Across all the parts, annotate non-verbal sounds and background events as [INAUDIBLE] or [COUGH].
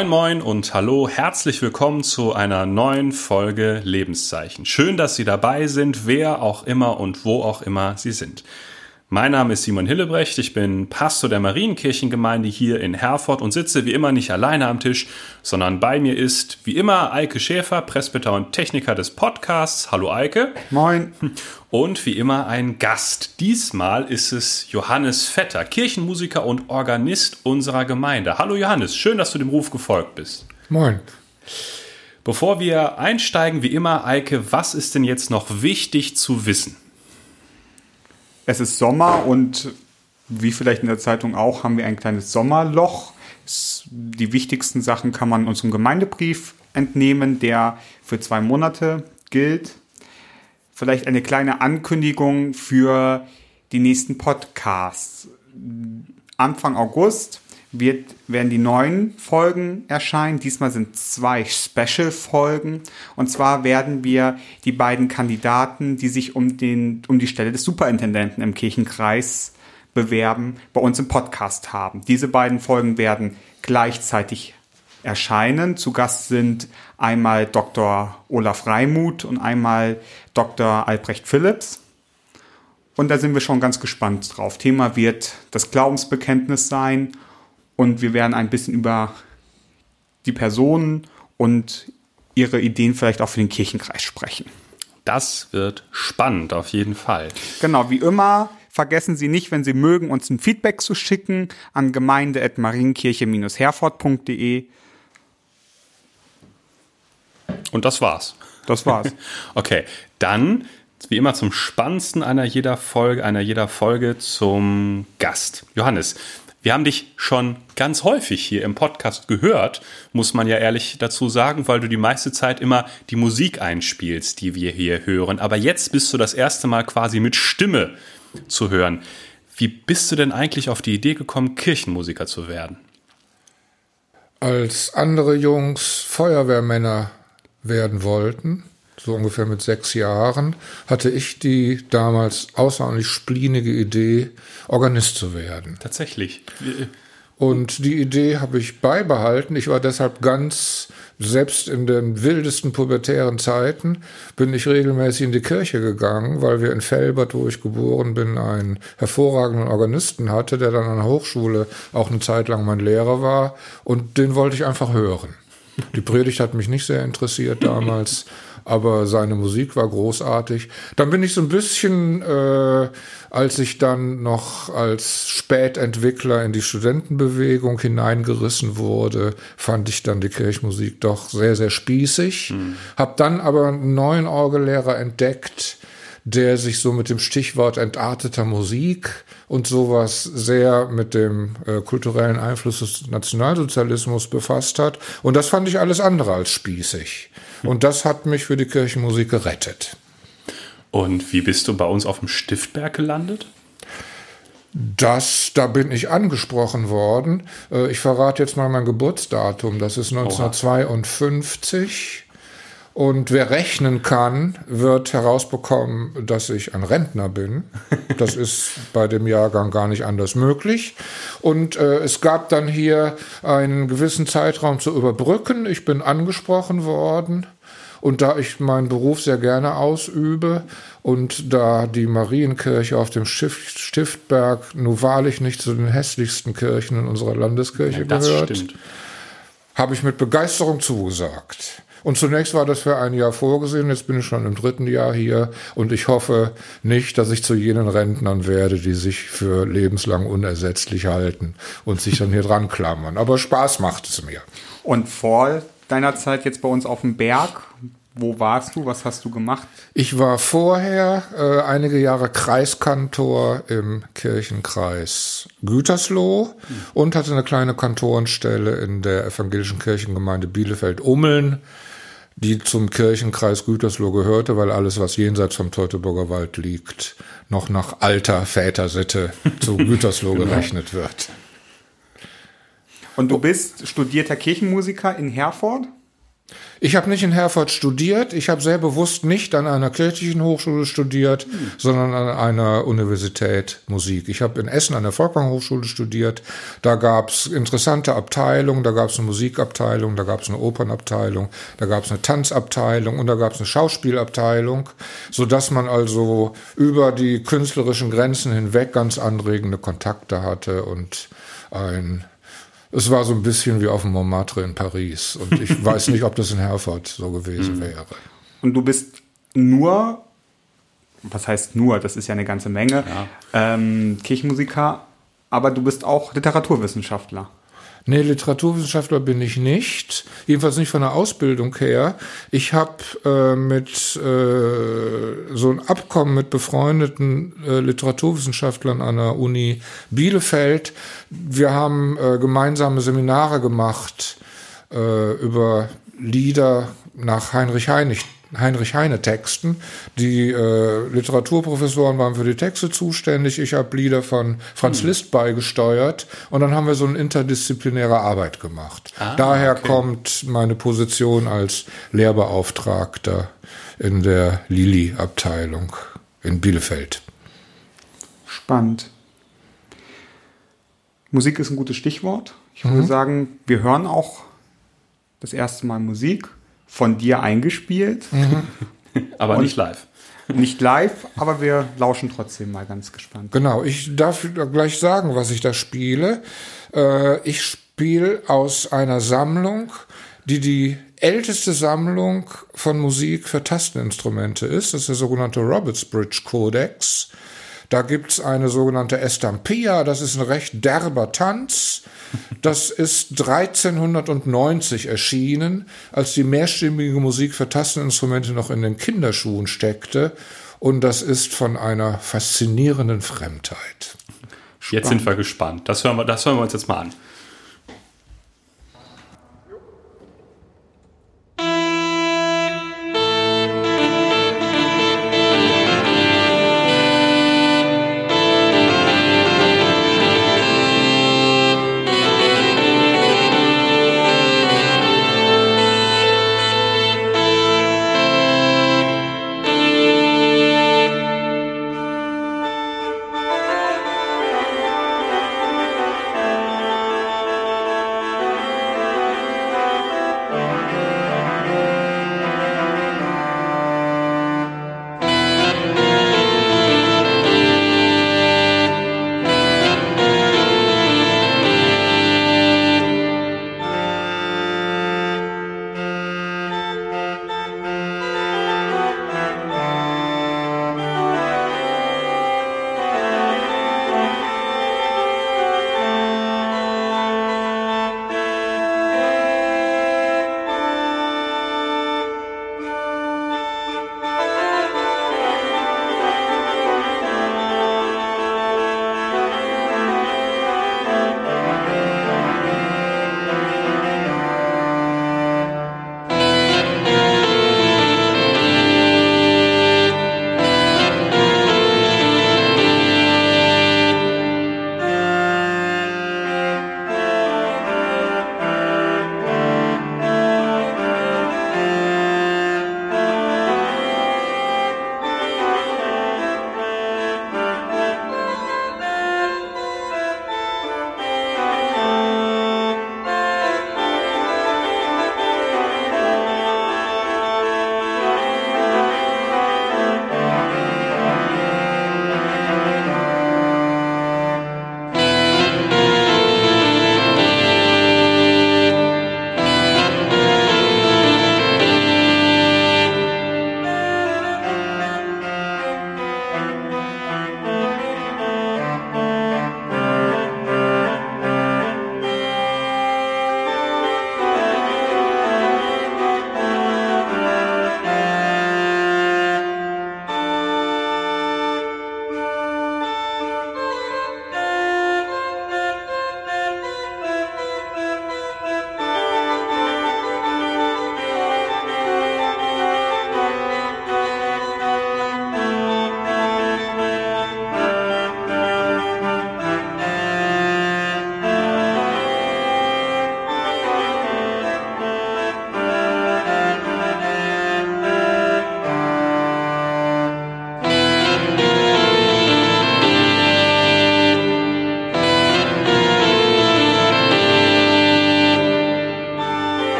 Moin moin und hallo, herzlich willkommen zu einer neuen Folge Lebenszeichen. Schön, dass Sie dabei sind, wer auch immer und wo auch immer Sie sind. Mein Name ist Simon Hillebrecht, ich bin Pastor der Marienkirchengemeinde hier in Herford und sitze wie immer nicht alleine am Tisch, sondern bei mir ist wie immer Eike Schäfer, Presbyter und Techniker des Podcasts. Hallo Eike. Moin. Und wie immer ein Gast. Diesmal ist es Johannes Vetter, Kirchenmusiker und Organist unserer Gemeinde. Hallo Johannes, schön, dass du dem Ruf gefolgt bist. Moin. Bevor wir einsteigen, wie immer, Eike, was ist denn jetzt noch wichtig zu wissen? Es ist Sommer und wie vielleicht in der Zeitung auch, haben wir ein kleines Sommerloch. Die wichtigsten Sachen kann man unserem Gemeindebrief entnehmen, der für zwei Monate gilt. Vielleicht eine kleine Ankündigung für die nächsten Podcasts. Anfang August wird, werden die neuen Folgen erscheinen. Diesmal sind zwei Special-Folgen. Und zwar werden wir die beiden Kandidaten, die sich um, den, um die Stelle des Superintendenten im Kirchenkreis bewerben, bei uns im Podcast haben. Diese beiden Folgen werden gleichzeitig erscheinen. Zu Gast sind einmal Dr. Olaf Reimuth und einmal Dr. Albrecht Phillips. Und da sind wir schon ganz gespannt drauf. Thema wird das Glaubensbekenntnis sein und wir werden ein bisschen über die Personen und ihre Ideen vielleicht auch für den Kirchenkreis sprechen. Das wird spannend, auf jeden Fall. Genau, wie immer, vergessen Sie nicht, wenn Sie mögen, uns ein Feedback zu schicken an gemeinde.marienkirche-herford.de. Und das war's. Das war's. [LAUGHS] okay, dann wie immer zum spannendsten einer jeder Folge, einer jeder Folge zum Gast. Johannes, wir haben dich schon ganz häufig hier im Podcast gehört, muss man ja ehrlich dazu sagen, weil du die meiste Zeit immer die Musik einspielst, die wir hier hören. Aber jetzt bist du das erste Mal quasi mit Stimme zu hören. Wie bist du denn eigentlich auf die Idee gekommen, Kirchenmusiker zu werden? Als andere Jungs Feuerwehrmänner werden wollten, so ungefähr mit sechs Jahren, hatte ich die damals außerordentlich splinige Idee, Organist zu werden. Tatsächlich. Und die Idee habe ich beibehalten. Ich war deshalb ganz, selbst in den wildesten pubertären Zeiten, bin ich regelmäßig in die Kirche gegangen, weil wir in Felbert, wo ich geboren bin, einen hervorragenden Organisten hatte, der dann an der Hochschule auch eine Zeit lang mein Lehrer war. Und den wollte ich einfach hören. Die Predigt hat mich nicht sehr interessiert damals [LAUGHS] aber seine Musik war großartig. Dann bin ich so ein bisschen, äh, als ich dann noch als Spätentwickler in die Studentenbewegung hineingerissen wurde, fand ich dann die Kirchmusik doch sehr, sehr spießig. Mhm. Hab dann aber einen neuen Orgellehrer entdeckt, der sich so mit dem Stichwort entarteter Musik und sowas sehr mit dem äh, kulturellen Einfluss des Nationalsozialismus befasst hat. Und das fand ich alles andere als spießig. Und das hat mich für die Kirchenmusik gerettet. Und wie bist du bei uns auf dem Stiftberg gelandet? Das, da bin ich angesprochen worden. Äh, ich verrate jetzt mal mein Geburtsdatum. Das ist 1952. Und wer rechnen kann, wird herausbekommen, dass ich ein Rentner bin. Das ist bei dem Jahrgang gar nicht anders möglich. Und äh, es gab dann hier einen gewissen Zeitraum zu überbrücken. Ich bin angesprochen worden. Und da ich meinen Beruf sehr gerne ausübe und da die Marienkirche auf dem Stift, Stiftberg nun wahrlich nicht zu den hässlichsten Kirchen in unserer Landeskirche ja, gehört, habe ich mit Begeisterung zugesagt. Und zunächst war das für ein Jahr vorgesehen, jetzt bin ich schon im dritten Jahr hier und ich hoffe nicht, dass ich zu jenen Rentnern werde, die sich für lebenslang unersetzlich halten und sich dann hier dran klammern. Aber Spaß macht es mir. Und vor deiner Zeit jetzt bei uns auf dem Berg, wo warst du? Was hast du gemacht? Ich war vorher äh, einige Jahre Kreiskantor im Kirchenkreis Gütersloh mhm. und hatte eine kleine Kantorenstelle in der evangelischen Kirchengemeinde Bielefeld-Ummeln die zum Kirchenkreis Gütersloh gehörte, weil alles, was jenseits vom Teutoburger Wald liegt, noch nach alter Vätersitte [LAUGHS] zu Gütersloh genau. gerechnet wird. Und du bist studierter Kirchenmusiker in Herford? Ich habe nicht in Herford studiert. Ich habe sehr bewusst nicht an einer kirchlichen Hochschule studiert, mhm. sondern an einer Universität Musik. Ich habe in Essen an der Volkwang Hochschule studiert. Da gab es interessante Abteilungen. Da gab es eine Musikabteilung, da gab es eine Opernabteilung, da gab es eine Tanzabteilung und da gab es eine Schauspielabteilung, so dass man also über die künstlerischen Grenzen hinweg ganz anregende Kontakte hatte und ein es war so ein bisschen wie auf dem Montmartre in Paris. Und ich [LAUGHS] weiß nicht, ob das in Herford so gewesen mhm. wäre. Und du bist nur, was heißt nur, das ist ja eine ganze Menge, ja. ähm, Kirchenmusiker, aber du bist auch Literaturwissenschaftler. Nee, Literaturwissenschaftler bin ich nicht. Jedenfalls nicht von der Ausbildung her. Ich habe äh, mit äh, so ein Abkommen mit befreundeten äh, Literaturwissenschaftlern an der Uni Bielefeld. Wir haben äh, gemeinsame Seminare gemacht äh, über Lieder nach Heinrich Heinig Heinrich Heine Texten. Die äh, Literaturprofessoren waren für die Texte zuständig. Ich habe Lieder von Franz hm. Liszt beigesteuert und dann haben wir so eine interdisziplinäre Arbeit gemacht. Ah, Daher okay. kommt meine Position als Lehrbeauftragter in der Lili-Abteilung in Bielefeld. Spannend. Musik ist ein gutes Stichwort. Ich würde mhm. sagen, wir hören auch das erste Mal Musik von dir eingespielt. Mhm. aber Und nicht live. Nicht live, aber wir lauschen trotzdem mal ganz gespannt. Genau, ich darf gleich sagen, was ich da spiele. Äh, ich spiele aus einer Sammlung, die die älteste Sammlung von Musik für Tasteninstrumente ist. Das ist der sogenannte Roberts Bridge Codex. Da gibt's eine sogenannte Estampilla, das ist ein recht derber Tanz. Das ist 1390 erschienen, als die mehrstimmige Musik für Tasteninstrumente noch in den Kinderschuhen steckte. Und das ist von einer faszinierenden Fremdheit. Spannend. Jetzt sind wir gespannt. Das hören wir, das hören wir uns jetzt mal an.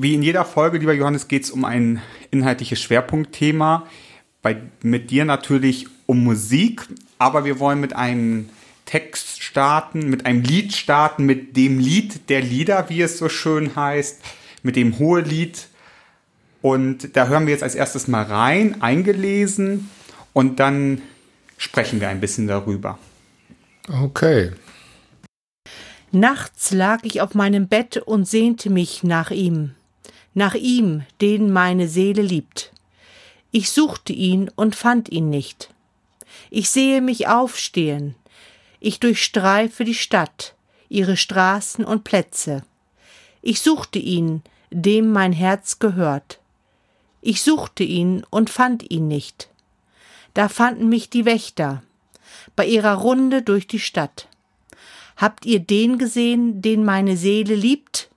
Wie in jeder Folge, lieber Johannes, geht es um ein inhaltliches Schwerpunktthema. Bei, mit dir natürlich um Musik, aber wir wollen mit einem Text starten, mit einem Lied starten, mit dem Lied der Lieder, wie es so schön heißt, mit dem Hohelied. Und da hören wir jetzt als erstes mal rein, eingelesen, und dann sprechen wir ein bisschen darüber. Okay. Nachts lag ich auf meinem Bett und sehnte mich nach ihm, nach ihm, den meine Seele liebt. Ich suchte ihn und fand ihn nicht. Ich sehe mich aufstehen, ich durchstreife die Stadt, ihre Straßen und Plätze. Ich suchte ihn, dem mein Herz gehört. Ich suchte ihn und fand ihn nicht. Da fanden mich die Wächter bei ihrer Runde durch die Stadt. Habt ihr den gesehen, den meine Seele liebt?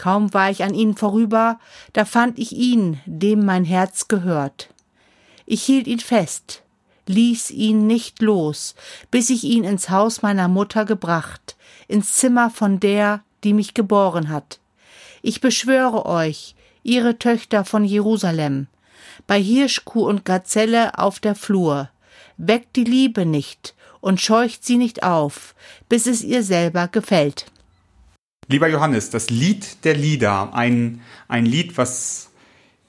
Kaum war ich an ihnen vorüber, da fand ich ihn, dem mein Herz gehört. Ich hielt ihn fest, ließ ihn nicht los, bis ich ihn ins Haus meiner Mutter gebracht, ins Zimmer von der, die mich geboren hat. Ich beschwöre euch, ihre Töchter von Jerusalem, bei Hirschkuh und Gazelle auf der Flur, weckt die Liebe nicht und scheucht sie nicht auf, bis es ihr selber gefällt. Lieber Johannes, das Lied der Lieder, ein, ein Lied, was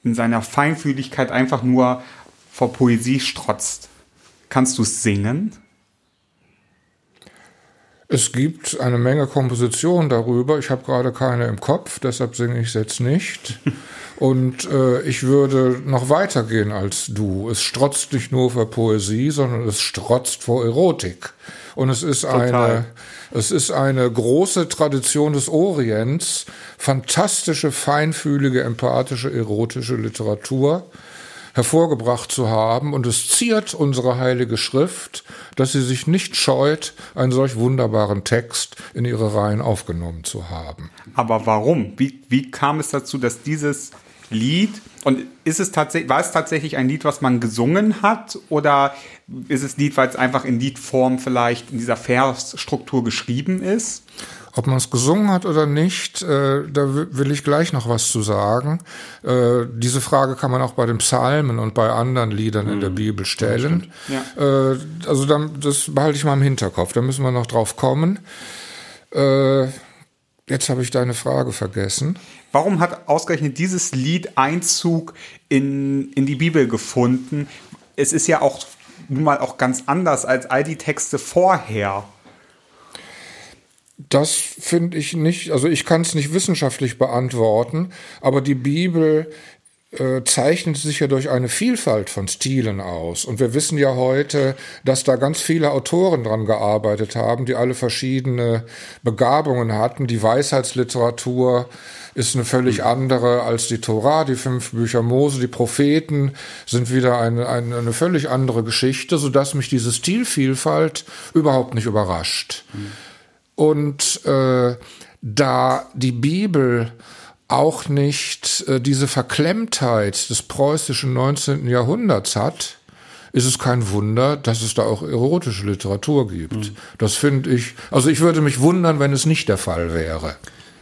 in seiner Feinfühligkeit einfach nur vor Poesie strotzt. Kannst du es singen? Es gibt eine Menge Kompositionen darüber. Ich habe gerade keine im Kopf, deshalb singe ich es jetzt nicht. [LAUGHS] Und äh, ich würde noch weitergehen als du. Es strotzt nicht nur vor Poesie, sondern es strotzt vor Erotik. Und es ist Total. eine, es ist eine große Tradition des Orients, fantastische, feinfühlige, empathische, erotische Literatur hervorgebracht zu haben. Und es ziert unsere heilige Schrift, dass sie sich nicht scheut, einen solch wunderbaren Text in ihre Reihen aufgenommen zu haben. Aber warum? Wie, wie kam es dazu, dass dieses Lied und ist es tatsächlich, war es tatsächlich ein Lied, was man gesungen hat oder ist es Lied, weil es einfach in Liedform vielleicht in dieser Versstruktur geschrieben ist? Ob man es gesungen hat oder nicht, äh, da will ich gleich noch was zu sagen. Äh, diese Frage kann man auch bei den Psalmen und bei anderen Liedern mhm. in der mhm. Bibel stellen. Ja. Äh, also dann, das behalte ich mal im Hinterkopf, da müssen wir noch drauf kommen. Äh, jetzt habe ich deine Frage vergessen. Warum hat ausgerechnet dieses Lied Einzug in, in die Bibel gefunden? Es ist ja auch nun mal auch ganz anders als all die Texte vorher. Das finde ich nicht, also ich kann es nicht wissenschaftlich beantworten, aber die Bibel äh, zeichnet sich ja durch eine Vielfalt von Stilen aus. Und wir wissen ja heute, dass da ganz viele Autoren dran gearbeitet haben, die alle verschiedene Begabungen hatten. Die Weisheitsliteratur ist eine völlig andere als die Tora, die fünf Bücher Mose, die Propheten sind wieder eine, eine, eine völlig andere Geschichte, sodass mich diese Stilvielfalt überhaupt nicht überrascht. Mhm. Und äh, da die Bibel auch nicht äh, diese Verklemmtheit des preußischen 19. Jahrhunderts hat, ist es kein Wunder, dass es da auch erotische Literatur gibt. Mhm. Das finde ich, also ich würde mich wundern, wenn es nicht der Fall wäre.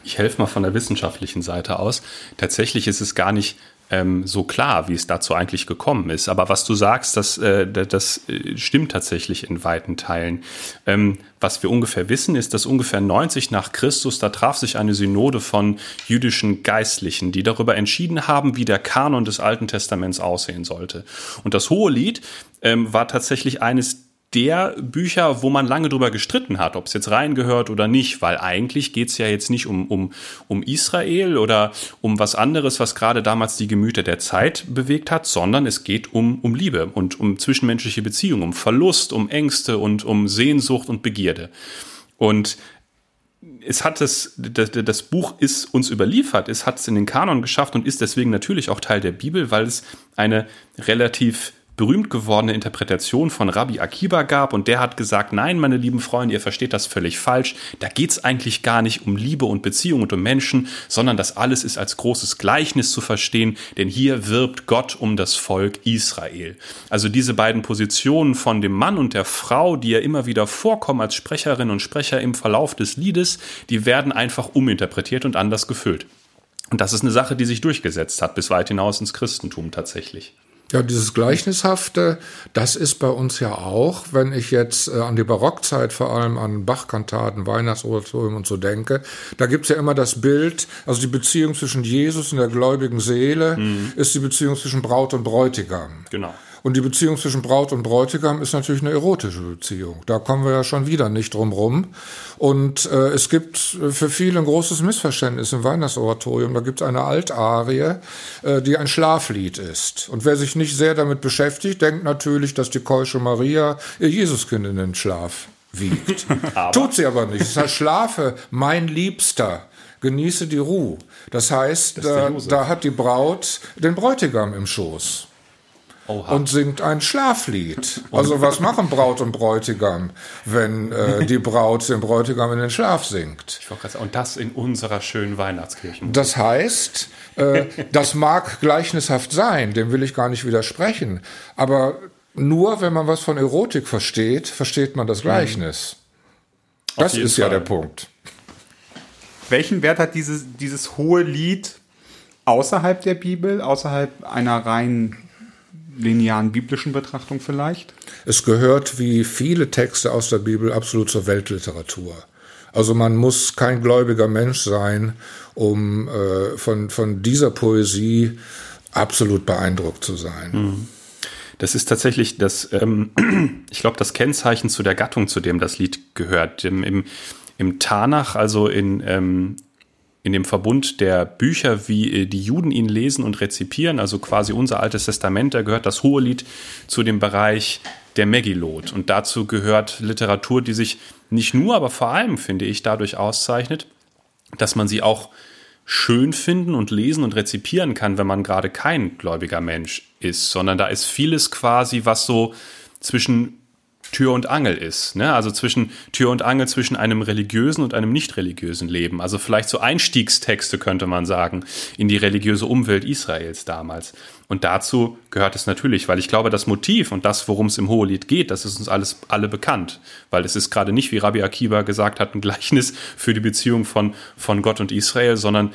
Ich helfe mal von der wissenschaftlichen Seite aus. Tatsächlich ist es gar nicht ähm, so klar, wie es dazu eigentlich gekommen ist. Aber was du sagst, das, äh, das äh, stimmt tatsächlich in weiten Teilen. Ähm, was wir ungefähr wissen, ist, dass ungefähr 90 nach Christus, da traf sich eine Synode von jüdischen Geistlichen, die darüber entschieden haben, wie der Kanon des Alten Testaments aussehen sollte. Und das Hohelied ähm, war tatsächlich eines der Bücher, wo man lange drüber gestritten hat, ob es jetzt reingehört oder nicht, weil eigentlich geht es ja jetzt nicht um, um, um Israel oder um was anderes, was gerade damals die Gemüter der Zeit bewegt hat, sondern es geht um, um Liebe und um zwischenmenschliche Beziehungen, um Verlust, um Ängste und um Sehnsucht und Begierde. Und es hat das, das Buch ist uns überliefert, es hat es in den Kanon geschafft und ist deswegen natürlich auch Teil der Bibel, weil es eine relativ berühmt gewordene Interpretation von Rabbi Akiba gab und der hat gesagt, nein, meine lieben Freunde, ihr versteht das völlig falsch. Da geht es eigentlich gar nicht um Liebe und Beziehung und um Menschen, sondern das alles ist als großes Gleichnis zu verstehen, denn hier wirbt Gott um das Volk Israel. Also diese beiden Positionen von dem Mann und der Frau, die ja immer wieder vorkommen als Sprecherinnen und Sprecher im Verlauf des Liedes, die werden einfach uminterpretiert und anders gefüllt. Und das ist eine Sache, die sich durchgesetzt hat, bis weit hinaus ins Christentum tatsächlich. Ja, dieses Gleichnishafte, das ist bei uns ja auch, wenn ich jetzt äh, an die Barockzeit vor allem an Bachkantaten, Weihnachtsoratorium und so denke, da gibt's ja immer das Bild, also die Beziehung zwischen Jesus und der gläubigen Seele mhm. ist die Beziehung zwischen Braut und Bräutigam. Genau. Und die Beziehung zwischen Braut und Bräutigam ist natürlich eine erotische Beziehung. Da kommen wir ja schon wieder nicht drum rum. Und äh, es gibt für viele ein großes Missverständnis im Weihnachtsoratorium. Da gibt es eine Altarie, äh, die ein Schlaflied ist. Und wer sich nicht sehr damit beschäftigt, denkt natürlich, dass die keusche Maria ihr Jesuskind in den Schlaf wiegt. [LAUGHS] Tut sie aber nicht. Es heißt, schlafe, mein Liebster genieße die Ruhe. Das heißt, das äh, da hat die Braut den Bräutigam im Schoß. Oha. und singt ein Schlaflied. Also was machen Braut und Bräutigam, wenn äh, die Braut den Bräutigam in den Schlaf singt? und das in unserer schönen Weihnachtskirche. Das heißt, äh, das mag gleichnishaft sein, dem will ich gar nicht widersprechen, aber nur wenn man was von Erotik versteht, versteht man das Gleichnis. Mhm. Das ist Fall. ja der Punkt. Welchen Wert hat dieses, dieses hohe Lied außerhalb der Bibel, außerhalb einer rein linearen biblischen Betrachtung vielleicht? Es gehört wie viele Texte aus der Bibel absolut zur Weltliteratur. Also man muss kein gläubiger Mensch sein, um äh, von, von dieser Poesie absolut beeindruckt zu sein. Mhm. Das ist tatsächlich das, ähm, [CLEARS THROAT] ich glaube, das Kennzeichen zu der Gattung, zu dem das Lied gehört. Im, im, im Tanach, also in, ähm, in dem Verbund der Bücher, wie äh, die Juden ihn lesen und rezipieren, also quasi unser altes Testament, da gehört das Hohelied zu dem Bereich der Megillot. Und dazu gehört Literatur, die sich nicht nur, aber vor allem, finde ich, dadurch auszeichnet, dass man sie auch schön finden und lesen und rezipieren kann, wenn man gerade kein gläubiger Mensch ist, sondern da ist vieles quasi, was so zwischen Tür und Angel ist. Ne? Also zwischen Tür und Angel zwischen einem religiösen und einem nicht religiösen Leben. Also vielleicht so Einstiegstexte könnte man sagen in die religiöse Umwelt Israels damals. Und dazu gehört es natürlich, weil ich glaube, das Motiv und das, worum es im Hohelied geht, das ist uns alles alle bekannt. Weil es ist gerade nicht, wie Rabbi Akiba gesagt hat, ein Gleichnis für die Beziehung von, von Gott und Israel, sondern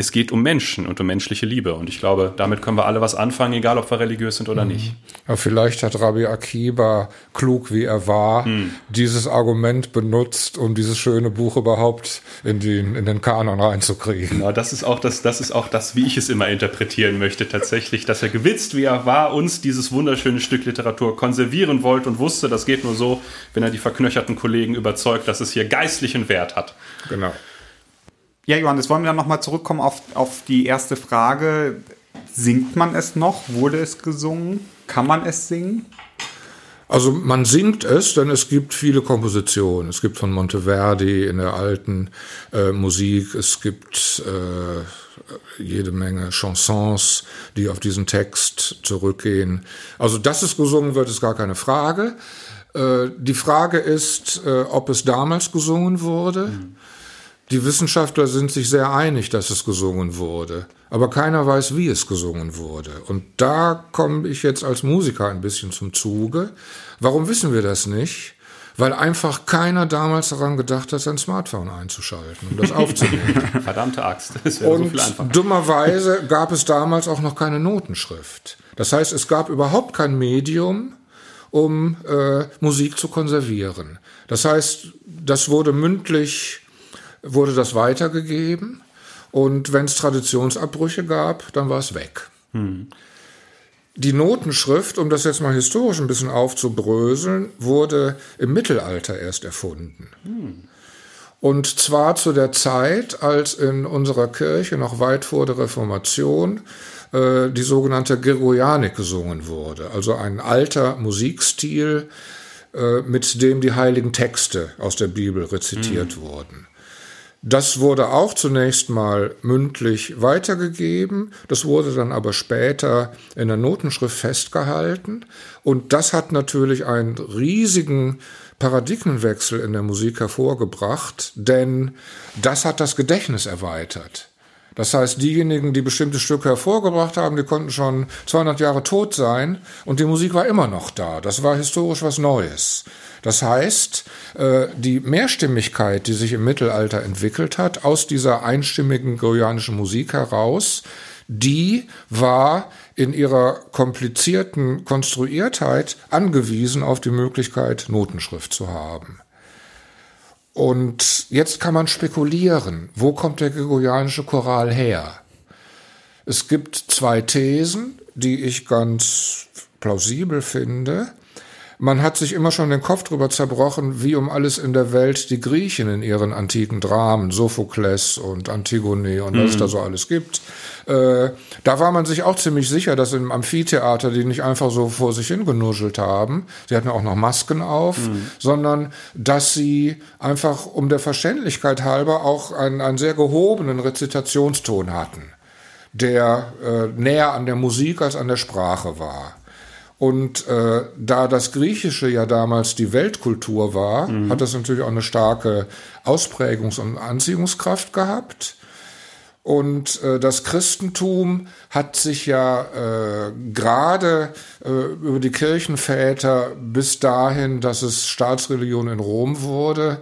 es geht um Menschen und um menschliche Liebe. Und ich glaube, damit können wir alle was anfangen, egal ob wir religiös sind oder mhm. nicht. Ja, vielleicht hat Rabbi Akiba, klug wie er war, mhm. dieses Argument benutzt, um dieses schöne Buch überhaupt in den, in den Kanon reinzukriegen. Genau, das ist auch das, das ist auch das, wie ich es immer interpretieren möchte, tatsächlich, dass er gewitzt, wie er war, uns dieses wunderschöne Stück Literatur konservieren wollte und wusste, das geht nur so, wenn er die verknöcherten Kollegen überzeugt, dass es hier geistlichen Wert hat. Genau. Ja, Johannes, wollen wir dann nochmal zurückkommen auf, auf die erste Frage. Singt man es noch? Wurde es gesungen? Kann man es singen? Also man singt es, denn es gibt viele Kompositionen. Es gibt von Monteverdi in der alten äh, Musik, es gibt äh, jede Menge Chansons, die auf diesen Text zurückgehen. Also dass es gesungen wird, ist gar keine Frage. Äh, die Frage ist, äh, ob es damals gesungen wurde. Mhm. Die Wissenschaftler sind sich sehr einig, dass es gesungen wurde, aber keiner weiß, wie es gesungen wurde. Und da komme ich jetzt als Musiker ein bisschen zum Zuge. Warum wissen wir das nicht? Weil einfach keiner damals daran gedacht hat, sein Smartphone einzuschalten und das aufzunehmen. [LAUGHS] Verdammte Axt. Das und so viel einfacher. dummerweise gab es damals auch noch keine Notenschrift. Das heißt, es gab überhaupt kein Medium, um äh, Musik zu konservieren. Das heißt, das wurde mündlich wurde das weitergegeben. Und wenn es Traditionsabbrüche gab, dann war es weg. Hm. Die Notenschrift, um das jetzt mal historisch ein bisschen aufzubröseln, wurde im Mittelalter erst erfunden. Hm. Und zwar zu der Zeit, als in unserer Kirche noch weit vor der Reformation äh, die sogenannte Gregorianik gesungen wurde. Also ein alter Musikstil, äh, mit dem die heiligen Texte aus der Bibel rezitiert hm. wurden. Das wurde auch zunächst mal mündlich weitergegeben, das wurde dann aber später in der Notenschrift festgehalten und das hat natürlich einen riesigen Paradigmenwechsel in der Musik hervorgebracht, denn das hat das Gedächtnis erweitert. Das heißt, diejenigen, die bestimmte Stücke hervorgebracht haben, die konnten schon 200 Jahre tot sein und die Musik war immer noch da. Das war historisch was Neues. Das heißt, äh, die Mehrstimmigkeit, die sich im Mittelalter entwickelt hat, aus dieser einstimmigen gregorianischen Musik heraus, die war in ihrer komplizierten Konstruiertheit angewiesen auf die Möglichkeit, Notenschrift zu haben. Und jetzt kann man spekulieren, wo kommt der gregorianische Choral her? Es gibt zwei Thesen, die ich ganz plausibel finde. Man hat sich immer schon den Kopf drüber zerbrochen, wie um alles in der Welt die Griechen in ihren antiken Dramen, Sophokles und Antigone und was mhm. es da so alles gibt. Äh, da war man sich auch ziemlich sicher, dass im Amphitheater die nicht einfach so vor sich hingenuschelt haben, sie hatten auch noch Masken auf, mhm. sondern dass sie einfach um der Verständlichkeit halber auch einen, einen sehr gehobenen Rezitationston hatten, der äh, näher an der Musik als an der Sprache war. Und äh, da das Griechische ja damals die Weltkultur war, mhm. hat das natürlich auch eine starke Ausprägungs- und Anziehungskraft gehabt. Und äh, das Christentum hat sich ja äh, gerade äh, über die Kirchenväter bis dahin, dass es Staatsreligion in Rom wurde,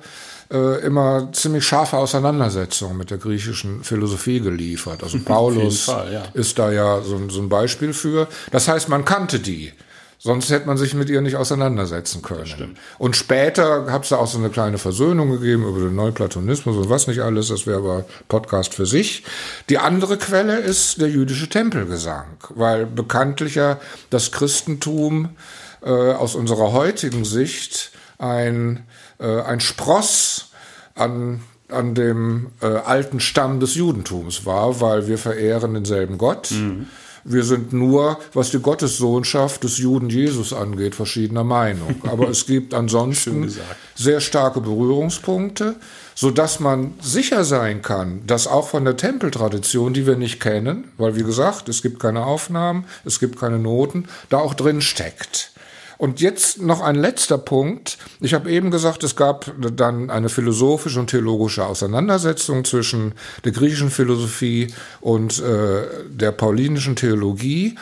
äh, immer ziemlich scharfe Auseinandersetzungen mit der griechischen Philosophie geliefert. Also [LAUGHS] Paulus Fall, ja. ist da ja so, so ein Beispiel für. Das heißt, man kannte die. Sonst hätte man sich mit ihr nicht auseinandersetzen können. Und später hat es da auch so eine kleine Versöhnung gegeben über den Neuplatonismus und was nicht alles. Das wäre aber Podcast für sich. Die andere Quelle ist der jüdische Tempelgesang, weil bekanntlich ja das Christentum äh, aus unserer heutigen Sicht ein, äh, ein Spross an an dem äh, alten Stamm des Judentums war, weil wir verehren denselben Gott. Mhm wir sind nur, was die Gottessohnschaft des Juden Jesus angeht, verschiedener Meinung. [LAUGHS] Aber es gibt ansonsten sehr starke Berührungspunkte, so dass man sicher sein kann, dass auch von der Tempeltradition, die wir nicht kennen, weil wie gesagt, es gibt keine Aufnahmen, es gibt keine Noten, da auch drin steckt. Und jetzt noch ein letzter Punkt. Ich habe eben gesagt, es gab dann eine philosophische und theologische Auseinandersetzung zwischen der griechischen Philosophie und äh, der paulinischen Theologie.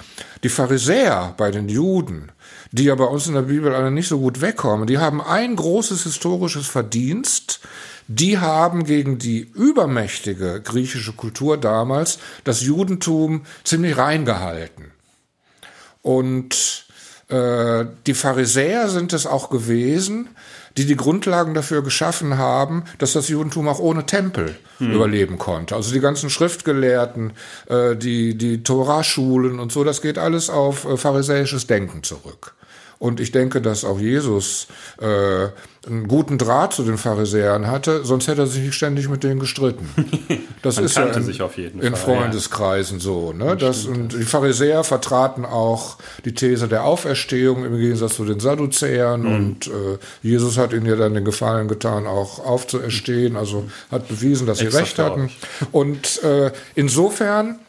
Die Pharisäer bei den Juden, die ja bei uns in der Bibel alle nicht so gut wegkommen, die haben ein großes historisches Verdienst. Die haben gegen die übermächtige griechische Kultur damals das Judentum ziemlich reingehalten. Und äh, die Pharisäer sind es auch gewesen, die die Grundlagen dafür geschaffen haben, dass das Judentum auch ohne Tempel hm. überleben konnte. Also die ganzen Schriftgelehrten, äh, die, die Toraschulen und so, das geht alles auf äh, pharisäisches Denken zurück. Und ich denke, dass auch Jesus äh, einen guten Draht zu den Pharisäern hatte, sonst hätte er sich nicht ständig mit denen gestritten. [LAUGHS] Das ist ja in, in Freundeskreisen ja. so. Ne? Das, und die Pharisäer vertraten auch die These der Auferstehung im Gegensatz zu den Sadduzäern. Mhm. Und äh, Jesus hat ihnen ja dann den Gefallen getan, auch aufzuerstehen. Also hat bewiesen, dass sie Exakt recht hatten. Und äh, insofern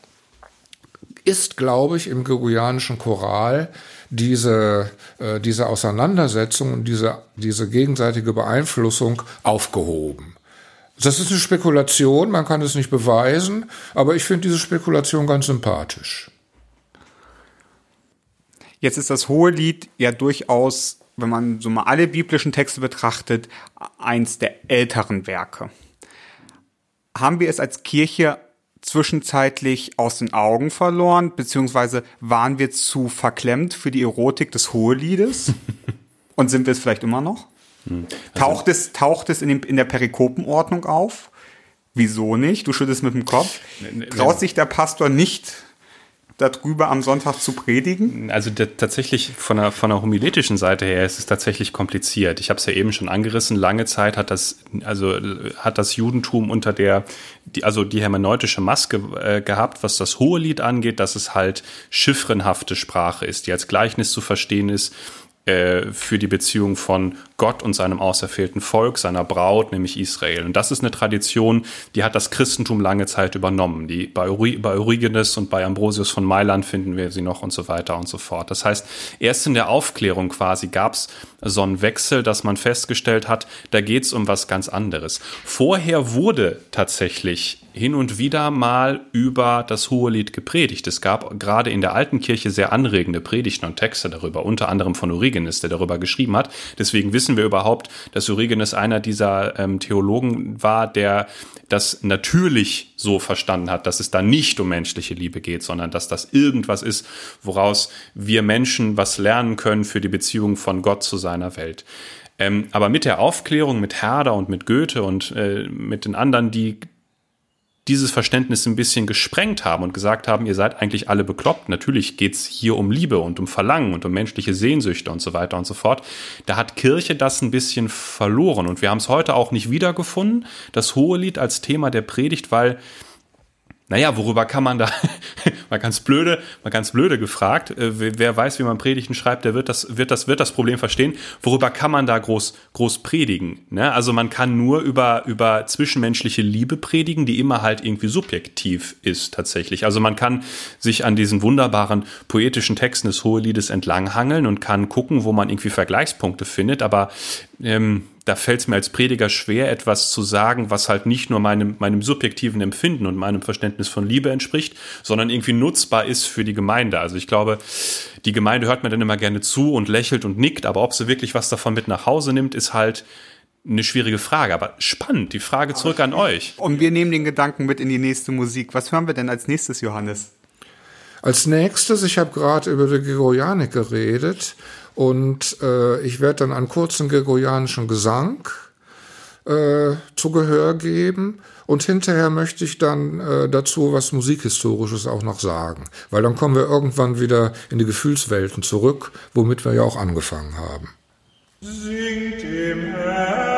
ist, glaube ich, im gregorianischen Choral diese, äh, diese Auseinandersetzung und diese, diese gegenseitige Beeinflussung aufgehoben. Das ist eine Spekulation, man kann es nicht beweisen, aber ich finde diese Spekulation ganz sympathisch. Jetzt ist das Hohe Lied ja durchaus, wenn man so mal alle biblischen Texte betrachtet, eins der älteren Werke. Haben wir es als Kirche zwischenzeitlich aus den Augen verloren, beziehungsweise waren wir zu verklemmt für die Erotik des Hoheliedes? [LAUGHS] Und sind wir es vielleicht immer noch? Hm. Also taucht es, taucht es in, dem, in der Perikopenordnung auf? Wieso nicht? Du schüttest mit dem Kopf. Traut sich der Pastor nicht darüber am Sonntag zu predigen? Also der, tatsächlich von der, von der homiletischen Seite her ist es tatsächlich kompliziert. Ich habe es ja eben schon angerissen. Lange Zeit hat das, also hat das Judentum unter der, die, also die hermeneutische Maske äh, gehabt, was das hohe Lied angeht, dass es halt chiffrenhafte Sprache ist, die als Gleichnis zu verstehen ist äh, für die Beziehung von Gott und seinem auserwählten Volk, seiner Braut, nämlich Israel. Und das ist eine Tradition, die hat das Christentum lange Zeit übernommen. Die bei, bei Origenes und bei Ambrosius von Mailand finden wir sie noch und so weiter und so fort. Das heißt, erst in der Aufklärung quasi gab es so einen Wechsel, dass man festgestellt hat, da geht es um was ganz anderes. Vorher wurde tatsächlich hin und wieder mal über das Hohelied gepredigt. Es gab gerade in der alten Kirche sehr anregende Predigten und Texte darüber, unter anderem von Origenes, der darüber geschrieben hat. Deswegen wissen wir überhaupt, dass Origenes einer dieser ähm, Theologen war, der das natürlich so verstanden hat, dass es da nicht um menschliche Liebe geht, sondern dass das irgendwas ist, woraus wir Menschen was lernen können für die Beziehung von Gott zu seiner Welt. Ähm, aber mit der Aufklärung, mit Herder und mit Goethe und äh, mit den anderen, die dieses Verständnis ein bisschen gesprengt haben und gesagt haben, ihr seid eigentlich alle bekloppt. Natürlich geht's hier um Liebe und um Verlangen und um menschliche Sehnsüchte und so weiter und so fort. Da hat Kirche das ein bisschen verloren und wir haben es heute auch nicht wiedergefunden, das Hohelied als Thema der Predigt, weil naja, worüber kann man da, [LAUGHS] mal ganz blöde, mal ganz blöde gefragt, äh, wer weiß, wie man Predigten schreibt, der wird das, wird das, wird das Problem verstehen. Worüber kann man da groß, groß predigen? Ne? Also man kann nur über, über zwischenmenschliche Liebe predigen, die immer halt irgendwie subjektiv ist tatsächlich. Also man kann sich an diesen wunderbaren poetischen Texten des Hoheliedes entlanghangeln und kann gucken, wo man irgendwie Vergleichspunkte findet, aber ähm, da fällt es mir als Prediger schwer, etwas zu sagen, was halt nicht nur meinem, meinem subjektiven Empfinden und meinem Verständnis von Liebe entspricht, sondern irgendwie nutzbar ist für die Gemeinde. Also ich glaube, die Gemeinde hört mir dann immer gerne zu und lächelt und nickt, aber ob sie wirklich was davon mit nach Hause nimmt, ist halt eine schwierige Frage, aber spannend. Die Frage zurück an euch. Und wir nehmen den Gedanken mit in die nächste Musik. Was hören wir denn als nächstes, Johannes? Als nächstes, ich habe gerade über die Gregorianik geredet und äh, ich werde dann einen kurzen gregorianischen Gesang äh, zu Gehör geben. Und hinterher möchte ich dann äh, dazu was Musikhistorisches auch noch sagen. Weil dann kommen wir irgendwann wieder in die Gefühlswelten zurück, womit wir ja auch angefangen haben. Singt dem Herrn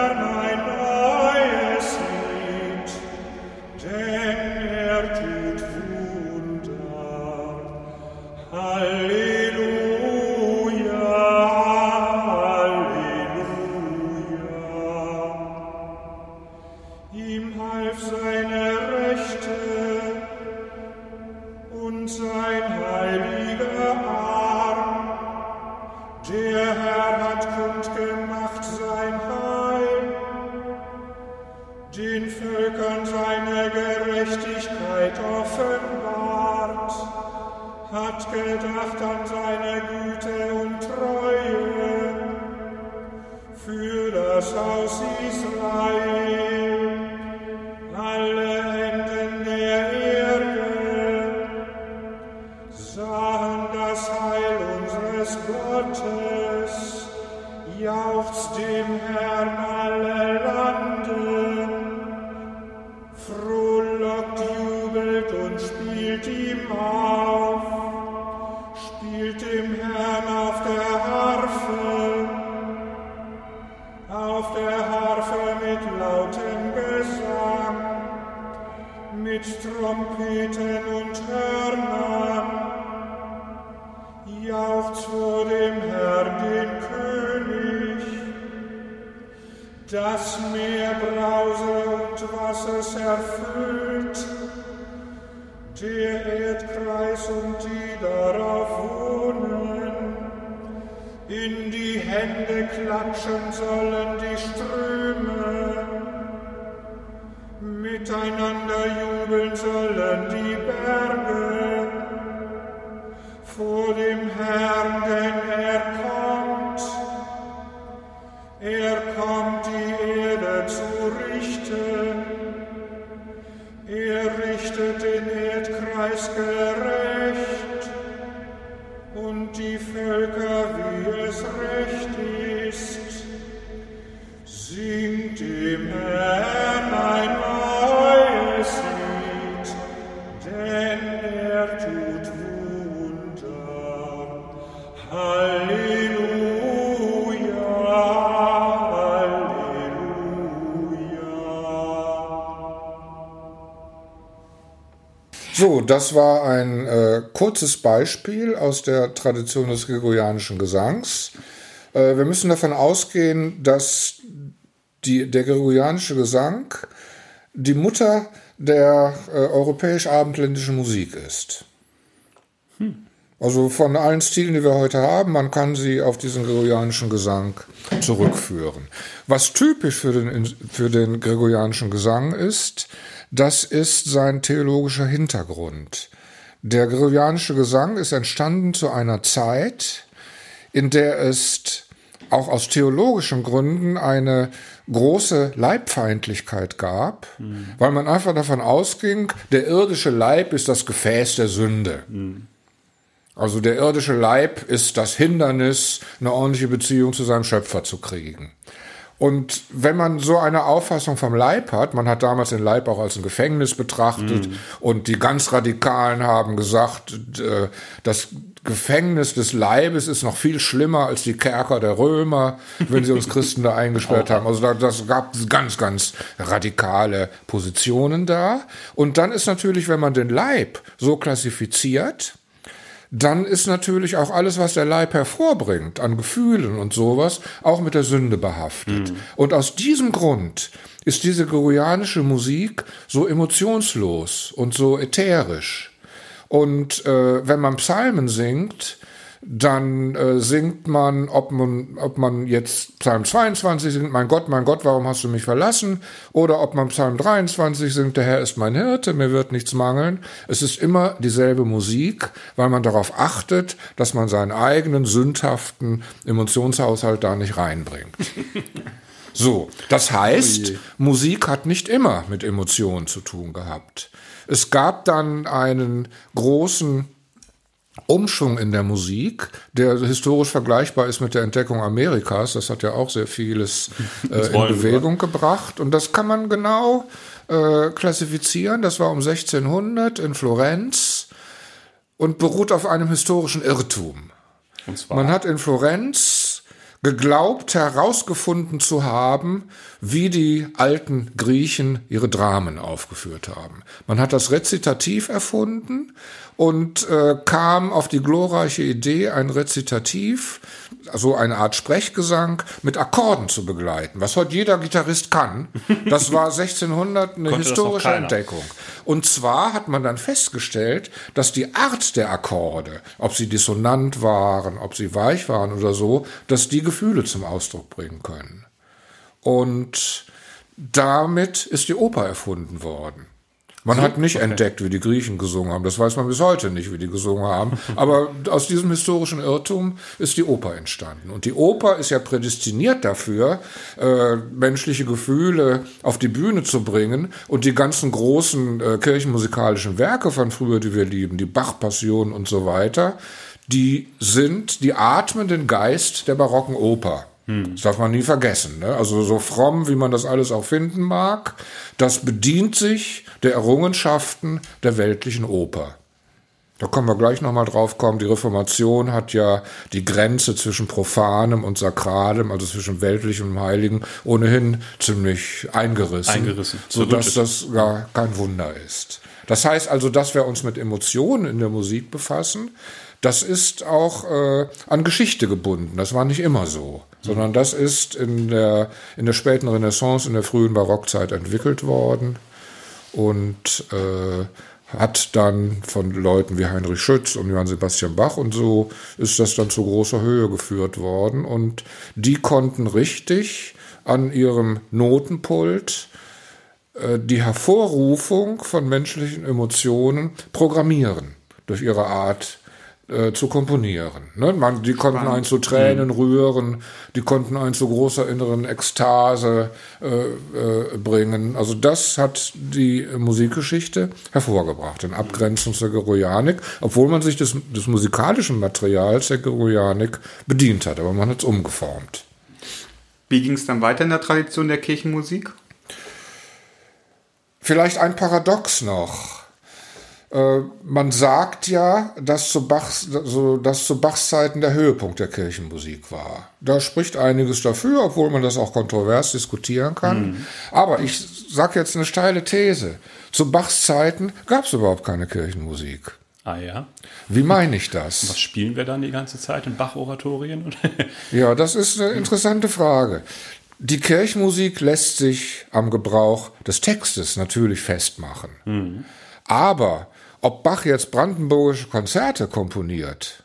das war ein äh, kurzes Beispiel aus der Tradition des gregorianischen Gesangs. Äh, wir müssen davon ausgehen, dass die, der gregorianische Gesang die Mutter der äh, europäisch-abendländischen Musik ist. Also von allen Stilen, die wir heute haben, man kann sie auf diesen gregorianischen Gesang zurückführen. Was typisch für den, für den gregorianischen Gesang ist, das ist sein theologischer Hintergrund. Der gregorianische Gesang ist entstanden zu einer Zeit, in der es auch aus theologischen Gründen eine große Leibfeindlichkeit gab, mhm. weil man einfach davon ausging, der irdische Leib ist das Gefäß der Sünde. Mhm. Also der irdische Leib ist das Hindernis, eine ordentliche Beziehung zu seinem Schöpfer zu kriegen. Und wenn man so eine Auffassung vom Leib hat, man hat damals den Leib auch als ein Gefängnis betrachtet mm. und die ganz Radikalen haben gesagt, äh, das Gefängnis des Leibes ist noch viel schlimmer als die Kerker der Römer, wenn sie uns [LAUGHS] Christen da eingesperrt haben. Also das gab ganz, ganz radikale Positionen da. Und dann ist natürlich, wenn man den Leib so klassifiziert, dann ist natürlich auch alles, was der Leib hervorbringt an Gefühlen und sowas, auch mit der Sünde behaftet. Mhm. Und aus diesem Grund ist diese gregorianische Musik so emotionslos und so ätherisch. Und äh, wenn man Psalmen singt, dann äh, singt man, ob man, ob man jetzt Psalm 22 singt, mein Gott, mein Gott, warum hast du mich verlassen? Oder ob man Psalm 23 singt, der Herr ist mein Hirte, mir wird nichts mangeln. Es ist immer dieselbe Musik, weil man darauf achtet, dass man seinen eigenen sündhaften Emotionshaushalt da nicht reinbringt. [LAUGHS] So, das heißt, oh Musik hat nicht immer mit Emotionen zu tun gehabt. Es gab dann einen großen Umschwung in der Musik, der historisch vergleichbar ist mit der Entdeckung Amerikas. Das hat ja auch sehr vieles [LAUGHS] äh, in Bewegung wir. gebracht. Und das kann man genau äh, klassifizieren. Das war um 1600 in Florenz und beruht auf einem historischen Irrtum. Man hat in Florenz geglaubt herausgefunden zu haben, wie die alten Griechen ihre Dramen aufgeführt haben. Man hat das Rezitativ erfunden und äh, kam auf die glorreiche Idee, ein Rezitativ, also eine Art Sprechgesang mit Akkorden zu begleiten, was heute jeder Gitarrist kann. Das war [LAUGHS] 1600 eine historische Entdeckung. Und zwar hat man dann festgestellt, dass die Art der Akkorde, ob sie dissonant waren, ob sie weich waren oder so, dass die Gefühle zum Ausdruck bringen können. Und damit ist die Oper erfunden worden. Man hat nicht okay. entdeckt, wie die Griechen gesungen haben. Das weiß man bis heute nicht, wie die gesungen haben. Aber aus diesem historischen Irrtum ist die Oper entstanden. Und die Oper ist ja prädestiniert dafür, äh, menschliche Gefühle auf die Bühne zu bringen. Und die ganzen großen äh, kirchenmusikalischen Werke von früher, die wir lieben, die Bach-Passion und so weiter, die sind, die atmen den Geist der barocken Oper. Hm. Das darf man nie vergessen. Ne? Also so fromm, wie man das alles auch finden mag, das bedient sich der Errungenschaften der weltlichen Oper. Da können wir gleich nochmal drauf kommen. Die Reformation hat ja die Grenze zwischen Profanem und Sakralem, also zwischen Weltlichem und Heiligen, ohnehin ziemlich eingerissen. Eingerissen. Sodass das gar kein Wunder ist. Das heißt also, dass wir uns mit Emotionen in der Musik befassen, das ist auch äh, an Geschichte gebunden. Das war nicht immer so, sondern das ist in der, in der späten Renaissance, in der frühen Barockzeit entwickelt worden und äh, hat dann von Leuten wie Heinrich Schütz und Johann Sebastian Bach und so ist das dann zu großer Höhe geführt worden und die konnten richtig an ihrem Notenpult äh, die Hervorrufung von menschlichen Emotionen programmieren durch ihre Art äh, zu komponieren. Ne? Man, die konnten einen zu Tränen rühren, die konnten einen zu großer inneren Ekstase äh, äh, bringen. Also das hat die Musikgeschichte hervorgebracht, in Abgrenzung zur Geroyanik, obwohl man sich des, des musikalischen Materials der Geroyanik bedient hat, aber man hat es umgeformt. Wie ging es dann weiter in der Tradition der Kirchenmusik? Vielleicht ein Paradox noch. Äh, man sagt ja, dass zu, Bachs, so, dass zu Bachs Zeiten der Höhepunkt der Kirchenmusik war. Da spricht einiges dafür, obwohl man das auch kontrovers diskutieren kann. Mhm. Aber ich sage jetzt eine steile These. Zu Bachs Zeiten gab es überhaupt keine Kirchenmusik. Ah ja. Wie meine ich das? Was spielen wir dann die ganze Zeit in Bach-Oratorien? [LAUGHS] ja, das ist eine interessante Frage. Die Kirchenmusik lässt sich am Gebrauch des Textes natürlich festmachen. Mhm. Aber ob Bach jetzt brandenburgische Konzerte komponiert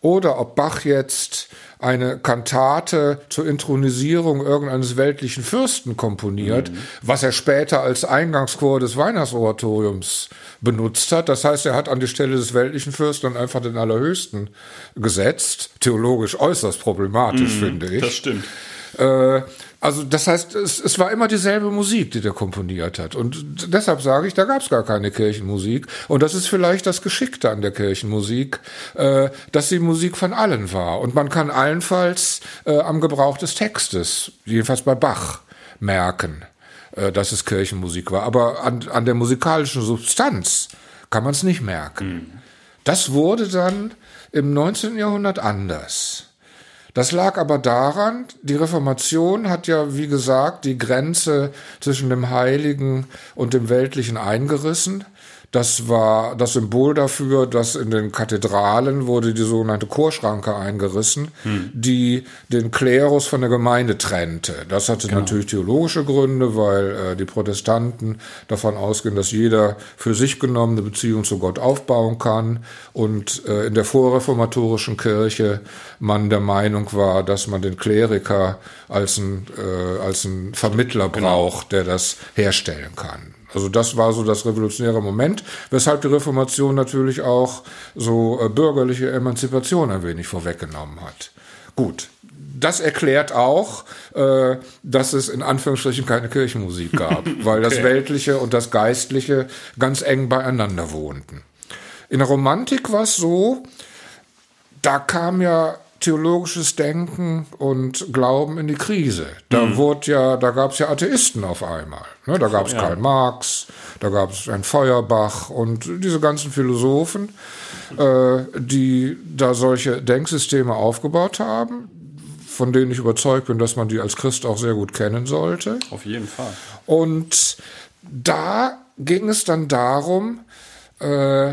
oder ob Bach jetzt eine Kantate zur Intronisierung irgendeines weltlichen Fürsten komponiert, mhm. was er später als Eingangschor des Weihnachtsoratoriums benutzt hat. Das heißt, er hat an die Stelle des weltlichen Fürsten einfach den Allerhöchsten gesetzt. Theologisch äußerst problematisch, mhm, finde ich. Das stimmt. Äh, also das heißt, es, es war immer dieselbe Musik, die der komponiert hat. Und deshalb sage ich, da gab es gar keine Kirchenmusik. Und das ist vielleicht das Geschickte an der Kirchenmusik, äh, dass die Musik von allen war. Und man kann allenfalls äh, am Gebrauch des Textes, jedenfalls bei Bach, merken, äh, dass es Kirchenmusik war. Aber an, an der musikalischen Substanz kann man es nicht merken. Mhm. Das wurde dann im 19. Jahrhundert anders. Das lag aber daran, die Reformation hat ja, wie gesagt, die Grenze zwischen dem Heiligen und dem Weltlichen eingerissen. Das war das Symbol dafür, dass in den Kathedralen wurde die sogenannte Chorschranke eingerissen, hm. die den Klerus von der Gemeinde trennte. Das hatte genau. natürlich theologische Gründe, weil äh, die Protestanten davon ausgehen, dass jeder für sich genommen eine Beziehung zu Gott aufbauen kann und äh, in der vorreformatorischen Kirche man der Meinung war, dass man den Kleriker als ein, äh, als ein Vermittler genau. braucht, der das herstellen kann. Also das war so das revolutionäre Moment, weshalb die Reformation natürlich auch so äh, bürgerliche Emanzipation ein wenig vorweggenommen hat. Gut, das erklärt auch, äh, dass es in Anführungsstrichen keine Kirchenmusik gab, [LAUGHS] weil das Weltliche und das Geistliche ganz eng beieinander wohnten. In der Romantik war es so, da kam ja theologisches Denken und Glauben in die Krise. Da mhm. wurde ja, da gab es ja Atheisten auf einmal. Ne, da gab es ja. Karl Marx, da gab es ein Feuerbach und diese ganzen Philosophen, äh, die da solche Denksysteme aufgebaut haben, von denen ich überzeugt bin, dass man die als Christ auch sehr gut kennen sollte. Auf jeden Fall. Und da ging es dann darum, äh,